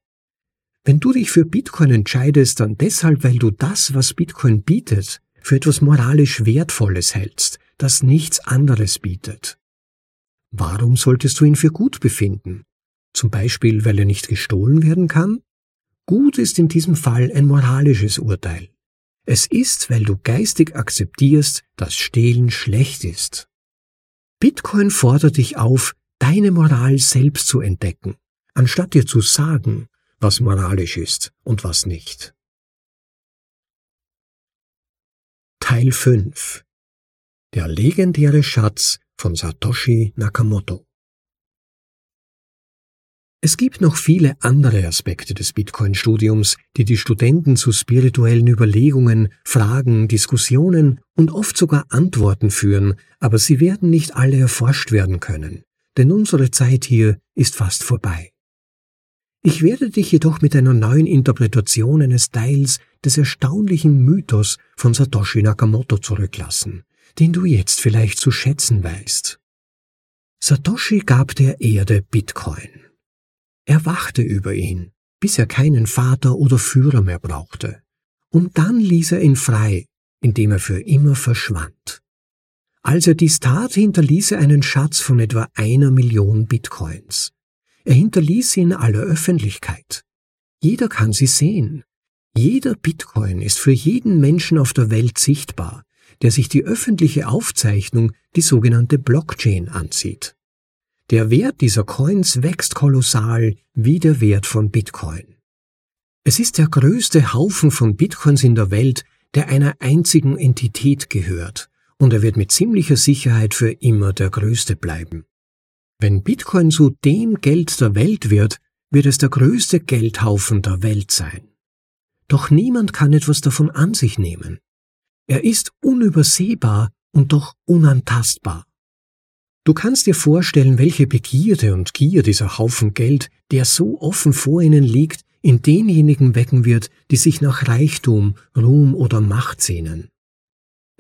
Wenn du dich für Bitcoin entscheidest, dann deshalb, weil du das, was Bitcoin bietet, für etwas moralisch Wertvolles hältst, das nichts anderes bietet. Warum solltest du ihn für gut befinden? Zum Beispiel, weil er nicht gestohlen werden kann? Gut ist in diesem Fall ein moralisches Urteil. Es ist, weil du geistig akzeptierst, dass Stehlen schlecht ist. Bitcoin fordert dich auf, deine Moral selbst zu entdecken, anstatt dir zu sagen, was moralisch ist und was nicht. Teil 5 der legendäre Schatz von Satoshi Nakamoto. Es gibt noch viele andere Aspekte des Bitcoin-Studiums, die die Studenten zu spirituellen Überlegungen, Fragen, Diskussionen und oft sogar Antworten führen, aber sie werden nicht alle erforscht werden können, denn unsere Zeit hier ist fast vorbei. Ich werde dich jedoch mit einer neuen Interpretation eines Teils des erstaunlichen Mythos von Satoshi Nakamoto zurücklassen, den du jetzt vielleicht zu schätzen weißt. Satoshi gab der Erde Bitcoin. Er wachte über ihn, bis er keinen Vater oder Führer mehr brauchte. Und dann ließ er ihn frei, indem er für immer verschwand. Als er dies tat, hinterließ er einen Schatz von etwa einer Million Bitcoins. Er hinterließ sie in aller Öffentlichkeit. Jeder kann sie sehen. Jeder Bitcoin ist für jeden Menschen auf der Welt sichtbar, der sich die öffentliche Aufzeichnung, die sogenannte Blockchain, ansieht. Der Wert dieser Coins wächst kolossal wie der Wert von Bitcoin. Es ist der größte Haufen von Bitcoins in der Welt, der einer einzigen Entität gehört, und er wird mit ziemlicher Sicherheit für immer der größte bleiben. Wenn Bitcoin zu dem Geld der Welt wird, wird es der größte Geldhaufen der Welt sein. Doch niemand kann etwas davon an sich nehmen. Er ist unübersehbar und doch unantastbar. Du kannst dir vorstellen, welche Begierde und Gier dieser Haufen Geld, der so offen vor ihnen liegt, in denjenigen wecken wird, die sich nach Reichtum, Ruhm oder Macht sehnen.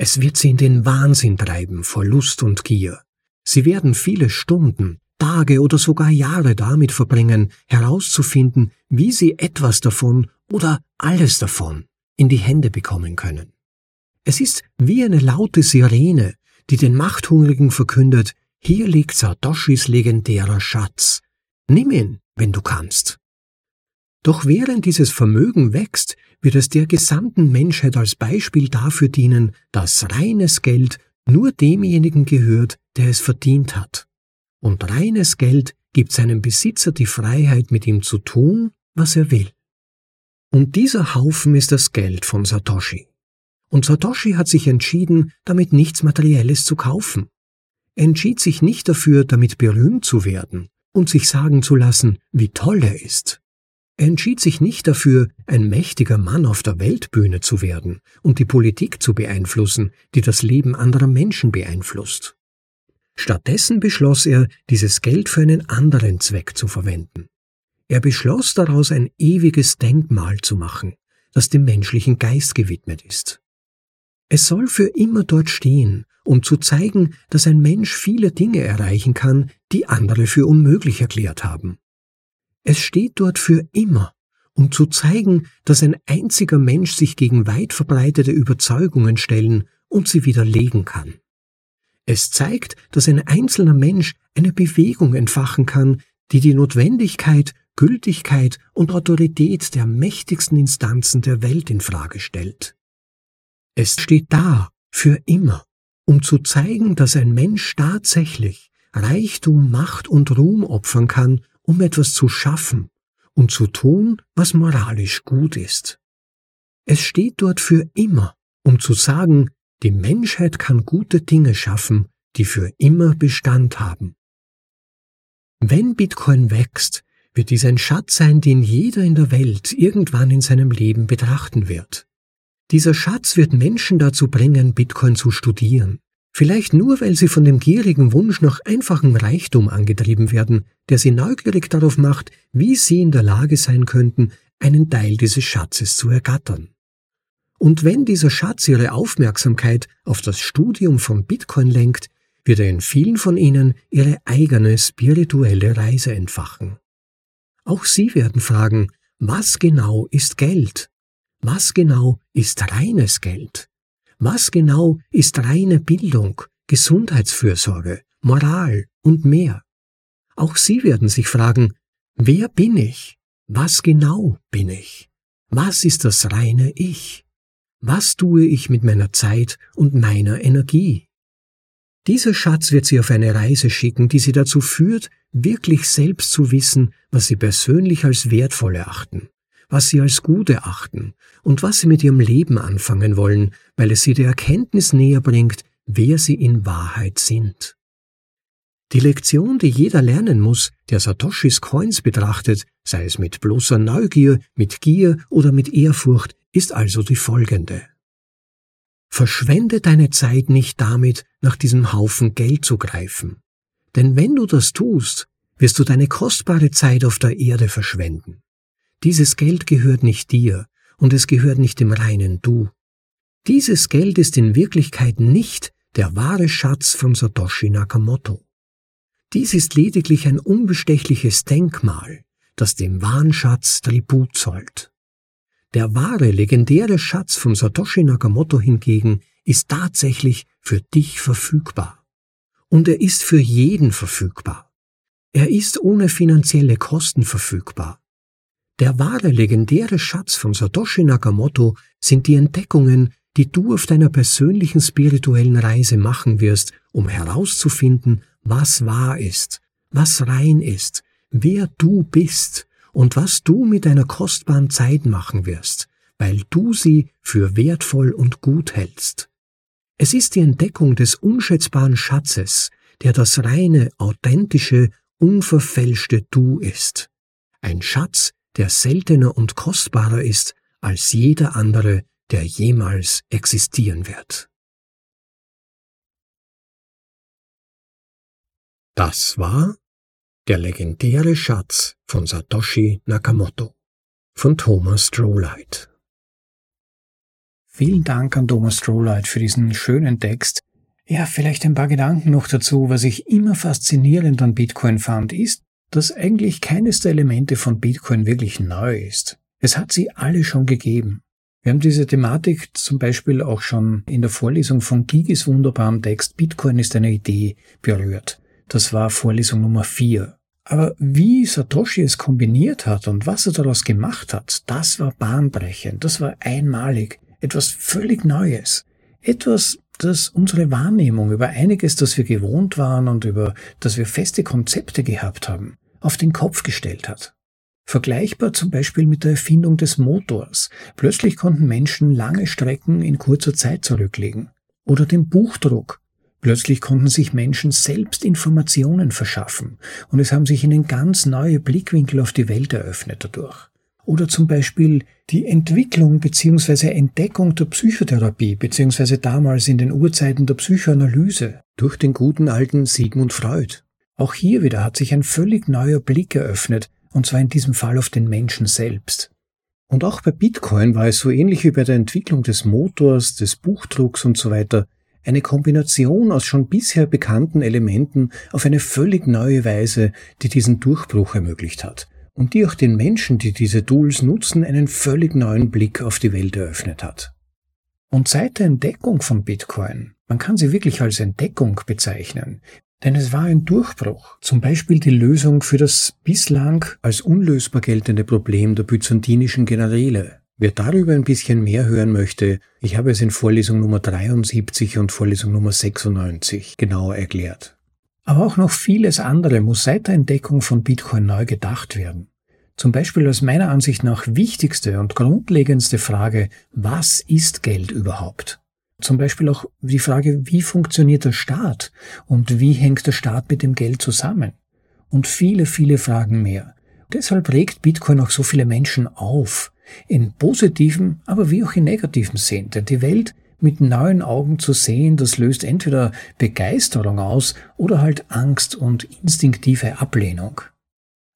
Es wird sie in den Wahnsinn treiben vor Lust und Gier. Sie werden viele Stunden, Tage oder sogar Jahre damit verbringen, herauszufinden, wie sie etwas davon oder alles davon in die Hände bekommen können. Es ist wie eine laute Sirene, die den Machthungrigen verkündet, hier liegt Satoshis legendärer Schatz. Nimm ihn, wenn du kannst. Doch während dieses Vermögen wächst, wird es der gesamten Menschheit als Beispiel dafür dienen, dass reines Geld nur demjenigen gehört, der es verdient hat. Und reines Geld gibt seinem Besitzer die Freiheit, mit ihm zu tun, was er will. Und dieser Haufen ist das Geld von Satoshi. Und Satoshi hat sich entschieden, damit nichts Materielles zu kaufen. Er entschied sich nicht dafür, damit berühmt zu werden und sich sagen zu lassen, wie toll er ist. Er entschied sich nicht dafür, ein mächtiger Mann auf der Weltbühne zu werden und die Politik zu beeinflussen, die das Leben anderer Menschen beeinflusst. Stattdessen beschloss er, dieses Geld für einen anderen Zweck zu verwenden. Er beschloss daraus ein ewiges Denkmal zu machen, das dem menschlichen Geist gewidmet ist. Es soll für immer dort stehen, um zu zeigen, dass ein Mensch viele Dinge erreichen kann, die andere für unmöglich erklärt haben. Es steht dort für immer, um zu zeigen, dass ein einziger Mensch sich gegen weit verbreitete Überzeugungen stellen und sie widerlegen kann. Es zeigt, dass ein einzelner Mensch eine Bewegung entfachen kann, die die Notwendigkeit, Gültigkeit und Autorität der mächtigsten Instanzen der Welt in Frage stellt. Es steht da für immer, um zu zeigen, dass ein Mensch tatsächlich Reichtum, Macht und Ruhm opfern kann, um etwas zu schaffen und zu tun, was moralisch gut ist. Es steht dort für immer, um zu sagen, die Menschheit kann gute Dinge schaffen, die für immer Bestand haben. Wenn Bitcoin wächst, wird dies ein Schatz sein, den jeder in der Welt irgendwann in seinem Leben betrachten wird. Dieser Schatz wird Menschen dazu bringen, Bitcoin zu studieren. Vielleicht nur, weil sie von dem gierigen Wunsch nach einfachem Reichtum angetrieben werden, der sie neugierig darauf macht, wie sie in der Lage sein könnten, einen Teil dieses Schatzes zu ergattern. Und wenn dieser Schatz ihre Aufmerksamkeit auf das Studium von Bitcoin lenkt, wird er in vielen von ihnen ihre eigene spirituelle Reise entfachen. Auch sie werden fragen, was genau ist Geld? Was genau ist reines Geld? Was genau ist reine Bildung, Gesundheitsfürsorge, Moral und mehr? Auch Sie werden sich fragen, wer bin ich? Was genau bin ich? Was ist das reine Ich? Was tue ich mit meiner Zeit und meiner Energie? Dieser Schatz wird Sie auf eine Reise schicken, die Sie dazu führt, wirklich selbst zu wissen, was Sie persönlich als wertvoll erachten was sie als gut erachten und was sie mit ihrem Leben anfangen wollen, weil es sie der Erkenntnis näher bringt, wer sie in Wahrheit sind. Die Lektion, die jeder lernen muss, der Satoshis Coins betrachtet, sei es mit bloßer Neugier, mit Gier oder mit Ehrfurcht, ist also die folgende. Verschwende deine Zeit nicht damit, nach diesem Haufen Geld zu greifen. Denn wenn du das tust, wirst du deine kostbare Zeit auf der Erde verschwenden. Dieses Geld gehört nicht dir und es gehört nicht dem reinen Du. Dieses Geld ist in Wirklichkeit nicht der wahre Schatz von Satoshi Nakamoto. Dies ist lediglich ein unbestechliches Denkmal, das dem wahren Schatz Tribut zollt. Der wahre, legendäre Schatz von Satoshi Nakamoto hingegen ist tatsächlich für dich verfügbar. Und er ist für jeden verfügbar. Er ist ohne finanzielle Kosten verfügbar. Der wahre legendäre Schatz von Satoshi Nakamoto sind die Entdeckungen, die du auf deiner persönlichen spirituellen Reise machen wirst, um herauszufinden, was wahr ist, was rein ist, wer du bist und was du mit deiner kostbaren Zeit machen wirst, weil du sie für wertvoll und gut hältst. Es ist die Entdeckung des unschätzbaren Schatzes, der das reine, authentische, unverfälschte Du ist. Ein Schatz, der seltener und kostbarer ist als jeder andere, der jemals existieren wird. Das war der legendäre Schatz von Satoshi Nakamoto von Thomas Strohlight. Vielen Dank an Thomas Strohlight für diesen schönen Text. Ja, vielleicht ein paar Gedanken noch dazu. Was ich immer faszinierend an Bitcoin fand, ist, dass eigentlich keines der Elemente von Bitcoin wirklich neu ist. Es hat sie alle schon gegeben. Wir haben diese Thematik zum Beispiel auch schon in der Vorlesung von Gigis wunderbarem Text Bitcoin ist eine Idee berührt. Das war Vorlesung Nummer 4. Aber wie Satoshi es kombiniert hat und was er daraus gemacht hat, das war bahnbrechend, das war einmalig, etwas völlig Neues. Etwas, das unsere Wahrnehmung über einiges, das wir gewohnt waren und über das wir feste Konzepte gehabt haben, auf den Kopf gestellt hat. Vergleichbar zum Beispiel mit der Erfindung des Motors. Plötzlich konnten Menschen lange Strecken in kurzer Zeit zurücklegen. Oder dem Buchdruck. Plötzlich konnten sich Menschen selbst Informationen verschaffen und es haben sich ihnen ganz neue Blickwinkel auf die Welt eröffnet dadurch. Oder zum Beispiel die Entwicklung bzw. Entdeckung der Psychotherapie bzw. damals in den Urzeiten der Psychoanalyse durch den guten alten Sigmund Freud. Auch hier wieder hat sich ein völlig neuer Blick eröffnet, und zwar in diesem Fall auf den Menschen selbst. Und auch bei Bitcoin war es so ähnlich wie bei der Entwicklung des Motors, des Buchdrucks und so weiter, eine Kombination aus schon bisher bekannten Elementen auf eine völlig neue Weise, die diesen Durchbruch ermöglicht hat und die auch den Menschen, die diese Tools nutzen, einen völlig neuen Blick auf die Welt eröffnet hat. Und seit der Entdeckung von Bitcoin, man kann sie wirklich als Entdeckung bezeichnen, denn es war ein Durchbruch, zum Beispiel die Lösung für das bislang als unlösbar geltende Problem der byzantinischen Generäle. Wer darüber ein bisschen mehr hören möchte, ich habe es in Vorlesung Nummer 73 und Vorlesung Nummer 96 genauer erklärt. Aber auch noch vieles andere muss seit der Entdeckung von Bitcoin neu gedacht werden. Zum Beispiel als meiner Ansicht nach wichtigste und grundlegendste Frage, was ist Geld überhaupt? Zum Beispiel auch die Frage, wie funktioniert der Staat und wie hängt der Staat mit dem Geld zusammen? Und viele, viele Fragen mehr. Deshalb regt Bitcoin auch so viele Menschen auf, in positiven, aber wie auch in negativen Sinn. Denn die Welt mit neuen Augen zu sehen, das löst entweder Begeisterung aus oder halt Angst und instinktive Ablehnung.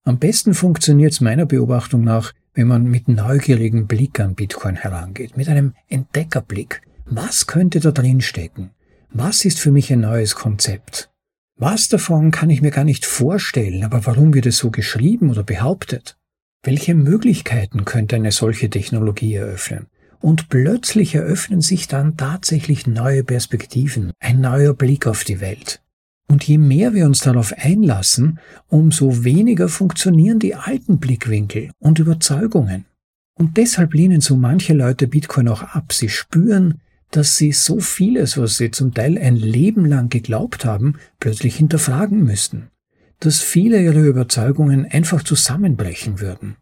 Am besten funktioniert es meiner Beobachtung nach, wenn man mit neugierigem Blick an Bitcoin herangeht, mit einem Entdeckerblick. Was könnte da drin stecken? Was ist für mich ein neues Konzept? Was davon kann ich mir gar nicht vorstellen, aber warum wird es so geschrieben oder behauptet? Welche Möglichkeiten könnte eine solche Technologie eröffnen? Und plötzlich eröffnen sich dann tatsächlich neue Perspektiven, ein neuer Blick auf die Welt. Und je mehr wir uns darauf einlassen, umso weniger funktionieren die alten Blickwinkel und Überzeugungen. Und deshalb lehnen so manche Leute Bitcoin auch ab. Sie spüren, dass sie so vieles, was sie zum Teil ein Leben lang geglaubt haben, plötzlich hinterfragen müssten. Dass viele ihrer Überzeugungen einfach zusammenbrechen würden.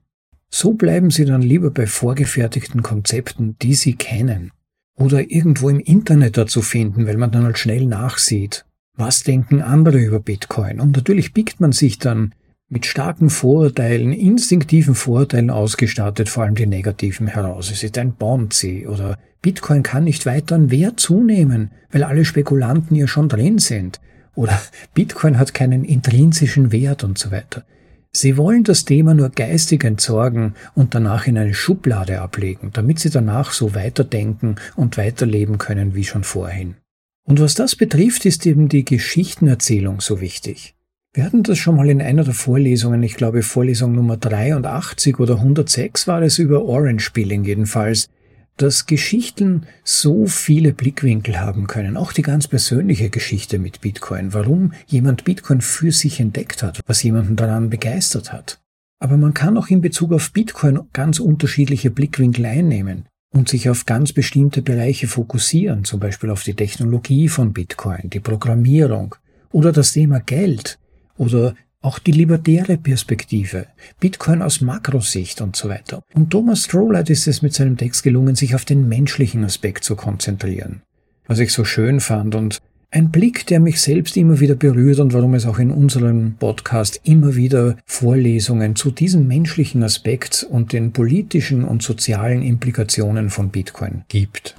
So bleiben Sie dann lieber bei vorgefertigten Konzepten, die Sie kennen. Oder irgendwo im Internet dazu finden, weil man dann halt schnell nachsieht. Was denken andere über Bitcoin? Und natürlich biegt man sich dann mit starken Vorurteilen, instinktiven Vorurteilen ausgestattet, vor allem die negativen heraus. Es ist ein Bonzi oder Bitcoin kann nicht weiter an Wert zunehmen, weil alle Spekulanten ja schon drin sind. Oder Bitcoin hat keinen intrinsischen Wert und so weiter. Sie wollen das Thema nur geistig entsorgen und danach in eine Schublade ablegen, damit Sie danach so weiterdenken und weiterleben können wie schon vorhin. Und was das betrifft, ist eben die Geschichtenerzählung so wichtig. Wir hatten das schon mal in einer der Vorlesungen, ich glaube Vorlesung Nummer 83 oder 106 war es über Orange Peeling jedenfalls, dass Geschichten so viele Blickwinkel haben können, auch die ganz persönliche Geschichte mit Bitcoin, warum jemand Bitcoin für sich entdeckt hat, was jemanden daran begeistert hat. Aber man kann auch in Bezug auf Bitcoin ganz unterschiedliche Blickwinkel einnehmen und sich auf ganz bestimmte Bereiche fokussieren, zum Beispiel auf die Technologie von Bitcoin, die Programmierung oder das Thema Geld oder auch die libertäre Perspektive, Bitcoin aus Makrosicht und so weiter. Und Thomas Strollert ist es mit seinem Text gelungen, sich auf den menschlichen Aspekt zu konzentrieren. Was ich so schön fand und ein Blick, der mich selbst immer wieder berührt und warum es auch in unserem Podcast immer wieder Vorlesungen zu diesem menschlichen Aspekt und den politischen und sozialen Implikationen von Bitcoin gibt.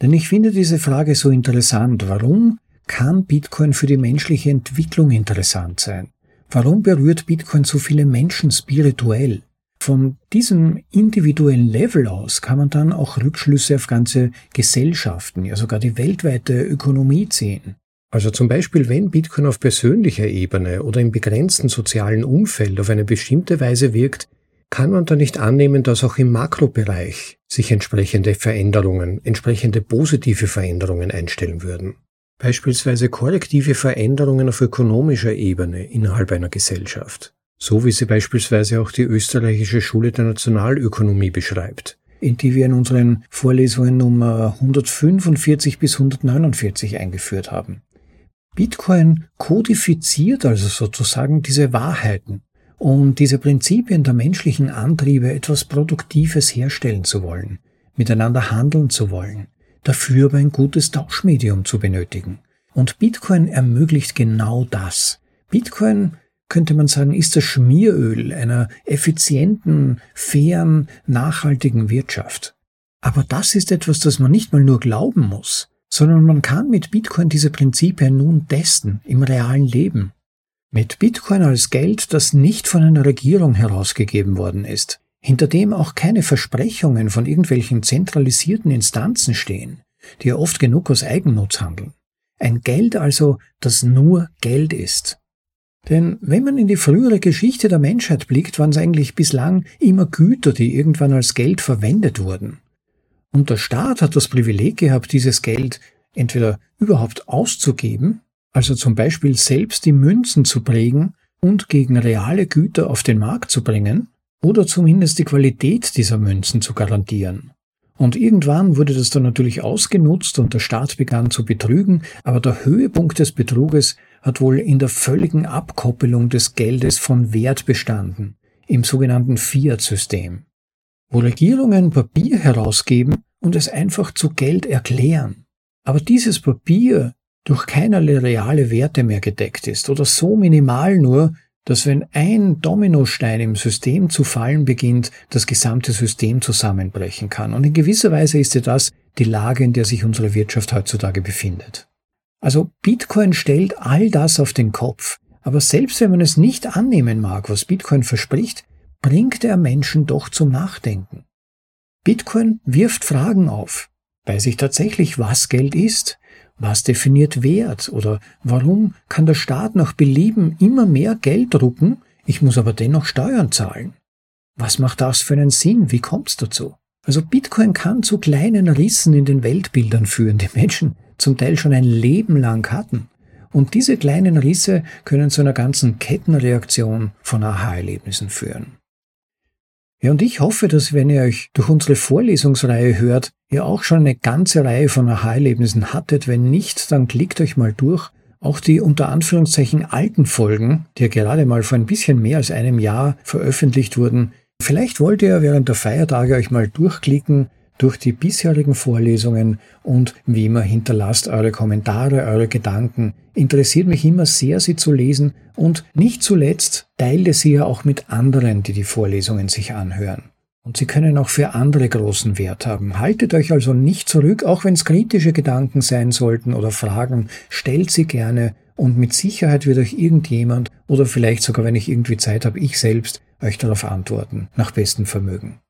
Denn ich finde diese Frage so interessant. Warum kann Bitcoin für die menschliche Entwicklung interessant sein? Warum berührt Bitcoin so viele Menschen spirituell? Von diesem individuellen Level aus kann man dann auch Rückschlüsse auf ganze Gesellschaften, ja sogar die weltweite Ökonomie ziehen. Also zum Beispiel, wenn Bitcoin auf persönlicher Ebene oder im begrenzten sozialen Umfeld auf eine bestimmte Weise wirkt, kann man da nicht annehmen, dass auch im Makrobereich sich entsprechende Veränderungen, entsprechende positive Veränderungen einstellen würden. Beispielsweise korrektive Veränderungen auf ökonomischer Ebene innerhalb einer Gesellschaft, so wie sie beispielsweise auch die österreichische Schule der Nationalökonomie beschreibt, in die wir in unseren Vorlesungen Nummer 145 bis 149 eingeführt haben. Bitcoin kodifiziert also sozusagen diese Wahrheiten um diese Prinzipien der menschlichen Antriebe etwas Produktives herstellen zu wollen, miteinander handeln zu wollen, dafür aber ein gutes Tauschmedium zu benötigen. Und Bitcoin ermöglicht genau das. Bitcoin könnte man sagen, ist das Schmieröl einer effizienten, fairen, nachhaltigen Wirtschaft. Aber das ist etwas, das man nicht mal nur glauben muss, sondern man kann mit Bitcoin diese Prinzipien nun testen im realen Leben. Mit Bitcoin als Geld, das nicht von einer Regierung herausgegeben worden ist, hinter dem auch keine Versprechungen von irgendwelchen zentralisierten Instanzen stehen, die ja oft genug aus Eigennutz handeln. Ein Geld also, das nur Geld ist. Denn wenn man in die frühere Geschichte der Menschheit blickt, waren es eigentlich bislang immer Güter, die irgendwann als Geld verwendet wurden. Und der Staat hat das Privileg gehabt, dieses Geld entweder überhaupt auszugeben, also zum Beispiel selbst die Münzen zu prägen und gegen reale Güter auf den Markt zu bringen, oder zumindest die Qualität dieser Münzen zu garantieren. Und irgendwann wurde das dann natürlich ausgenutzt und der Staat begann zu betrügen, aber der Höhepunkt des Betruges hat wohl in der völligen Abkoppelung des Geldes von Wert bestanden, im sogenannten Fiat-System, wo Regierungen Papier herausgeben und es einfach zu Geld erklären. Aber dieses Papier durch keinerlei reale Werte mehr gedeckt ist oder so minimal nur, dass wenn ein Dominostein im System zu fallen beginnt, das gesamte System zusammenbrechen kann. Und in gewisser Weise ist ja das die Lage, in der sich unsere Wirtschaft heutzutage befindet. Also Bitcoin stellt all das auf den Kopf. Aber selbst wenn man es nicht annehmen mag, was Bitcoin verspricht, bringt er Menschen doch zum Nachdenken. Bitcoin wirft Fragen auf. Weiß ich tatsächlich, was Geld ist? Was definiert Wert? Oder warum kann der Staat nach Belieben immer mehr Geld drucken, ich muss aber dennoch Steuern zahlen? Was macht das für einen Sinn? Wie kommt's dazu? Also Bitcoin kann zu kleinen Rissen in den Weltbildern führen, die Menschen zum Teil schon ein Leben lang hatten. Und diese kleinen Risse können zu einer ganzen Kettenreaktion von Aha-Erlebnissen führen. Ja, und ich hoffe, dass wenn ihr euch durch unsere Vorlesungsreihe hört, ihr auch schon eine ganze Reihe von Aha-Erlebnissen hattet. Wenn nicht, dann klickt euch mal durch. Auch die unter Anführungszeichen alten Folgen, die ja gerade mal vor ein bisschen mehr als einem Jahr veröffentlicht wurden. Vielleicht wollt ihr während der Feiertage euch mal durchklicken, durch die bisherigen Vorlesungen und wie immer hinterlasst eure Kommentare, eure Gedanken. Interessiert mich immer sehr, sie zu lesen und nicht zuletzt teile sie ja auch mit anderen, die die Vorlesungen sich anhören. Und sie können auch für andere großen Wert haben. Haltet euch also nicht zurück, auch wenn es kritische Gedanken sein sollten oder Fragen, stellt sie gerne und mit Sicherheit wird euch irgendjemand oder vielleicht sogar, wenn ich irgendwie Zeit habe, ich selbst euch darauf antworten, nach bestem Vermögen.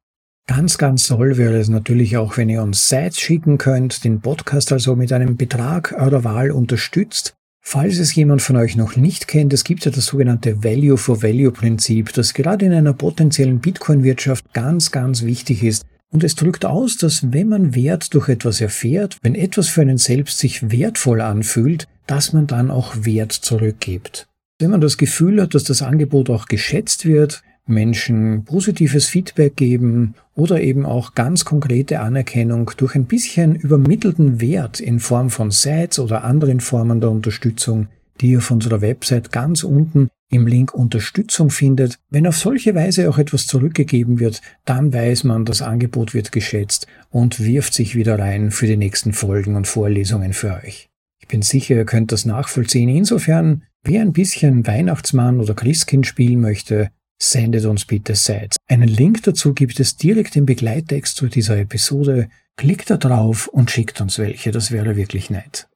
Ganz, ganz toll wäre es natürlich auch, wenn ihr uns Sites schicken könnt, den Podcast also mit einem Betrag eurer Wahl unterstützt. Falls es jemand von euch noch nicht kennt, es gibt ja das sogenannte Value for Value Prinzip, das gerade in einer potenziellen Bitcoin-Wirtschaft ganz, ganz wichtig ist. Und es drückt aus, dass wenn man Wert durch etwas erfährt, wenn etwas für einen selbst sich wertvoll anfühlt, dass man dann auch Wert zurückgibt. Wenn man das Gefühl hat, dass das Angebot auch geschätzt wird, Menschen positives Feedback geben oder eben auch ganz konkrete Anerkennung durch ein bisschen übermittelten Wert in Form von Sites oder anderen Formen der Unterstützung, die ihr von unserer Website ganz unten im Link Unterstützung findet. Wenn auf solche Weise auch etwas zurückgegeben wird, dann weiß man, das Angebot wird geschätzt und wirft sich wieder rein für die nächsten Folgen und Vorlesungen für euch. Ich bin sicher, ihr könnt das nachvollziehen. Insofern, wer ein bisschen Weihnachtsmann oder Christkind spielen möchte, sendet uns bitte Sites. Einen Link dazu gibt es direkt im Begleittext zu dieser Episode. Klickt da drauf und schickt uns welche, das wäre wirklich nett.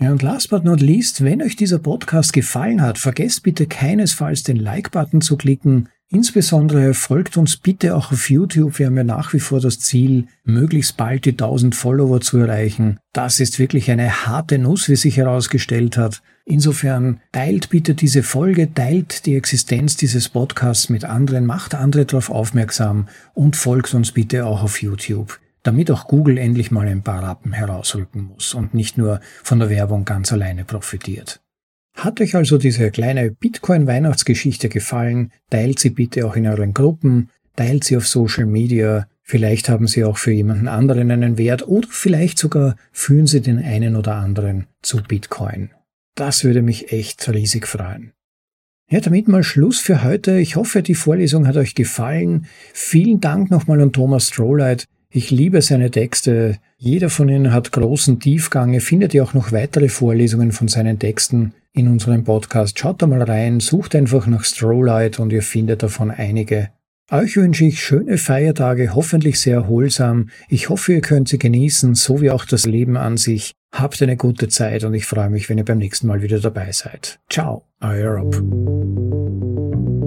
Ja, und last but not least, wenn euch dieser Podcast gefallen hat, vergesst bitte keinesfalls den Like-Button zu klicken. Insbesondere folgt uns bitte auch auf YouTube. Wir haben ja nach wie vor das Ziel, möglichst bald die 1000 Follower zu erreichen. Das ist wirklich eine harte Nuss, wie sich herausgestellt hat. Insofern teilt bitte diese Folge, teilt die Existenz dieses Podcasts mit anderen, macht andere darauf aufmerksam und folgt uns bitte auch auf YouTube, damit auch Google endlich mal ein paar Rappen herausrücken muss und nicht nur von der Werbung ganz alleine profitiert. Hat euch also diese kleine Bitcoin-Weihnachtsgeschichte gefallen, teilt sie bitte auch in euren Gruppen, teilt sie auf Social Media, vielleicht haben sie auch für jemanden anderen einen Wert oder vielleicht sogar führen sie den einen oder anderen zu Bitcoin. Das würde mich echt riesig freuen. Ja, damit mal Schluss für heute. Ich hoffe, die Vorlesung hat euch gefallen. Vielen Dank nochmal an Thomas Strohleit. Ich liebe seine Texte. Jeder von ihnen hat großen Tiefgang. Ihr findet ja auch noch weitere Vorlesungen von seinen Texten in unserem Podcast. Schaut da mal rein, sucht einfach nach Strollite und ihr findet davon einige. Euch wünsche ich schöne Feiertage, hoffentlich sehr erholsam. Ich hoffe, ihr könnt sie genießen, so wie auch das Leben an sich. Habt eine gute Zeit und ich freue mich, wenn ihr beim nächsten Mal wieder dabei seid. Ciao, euer Rob.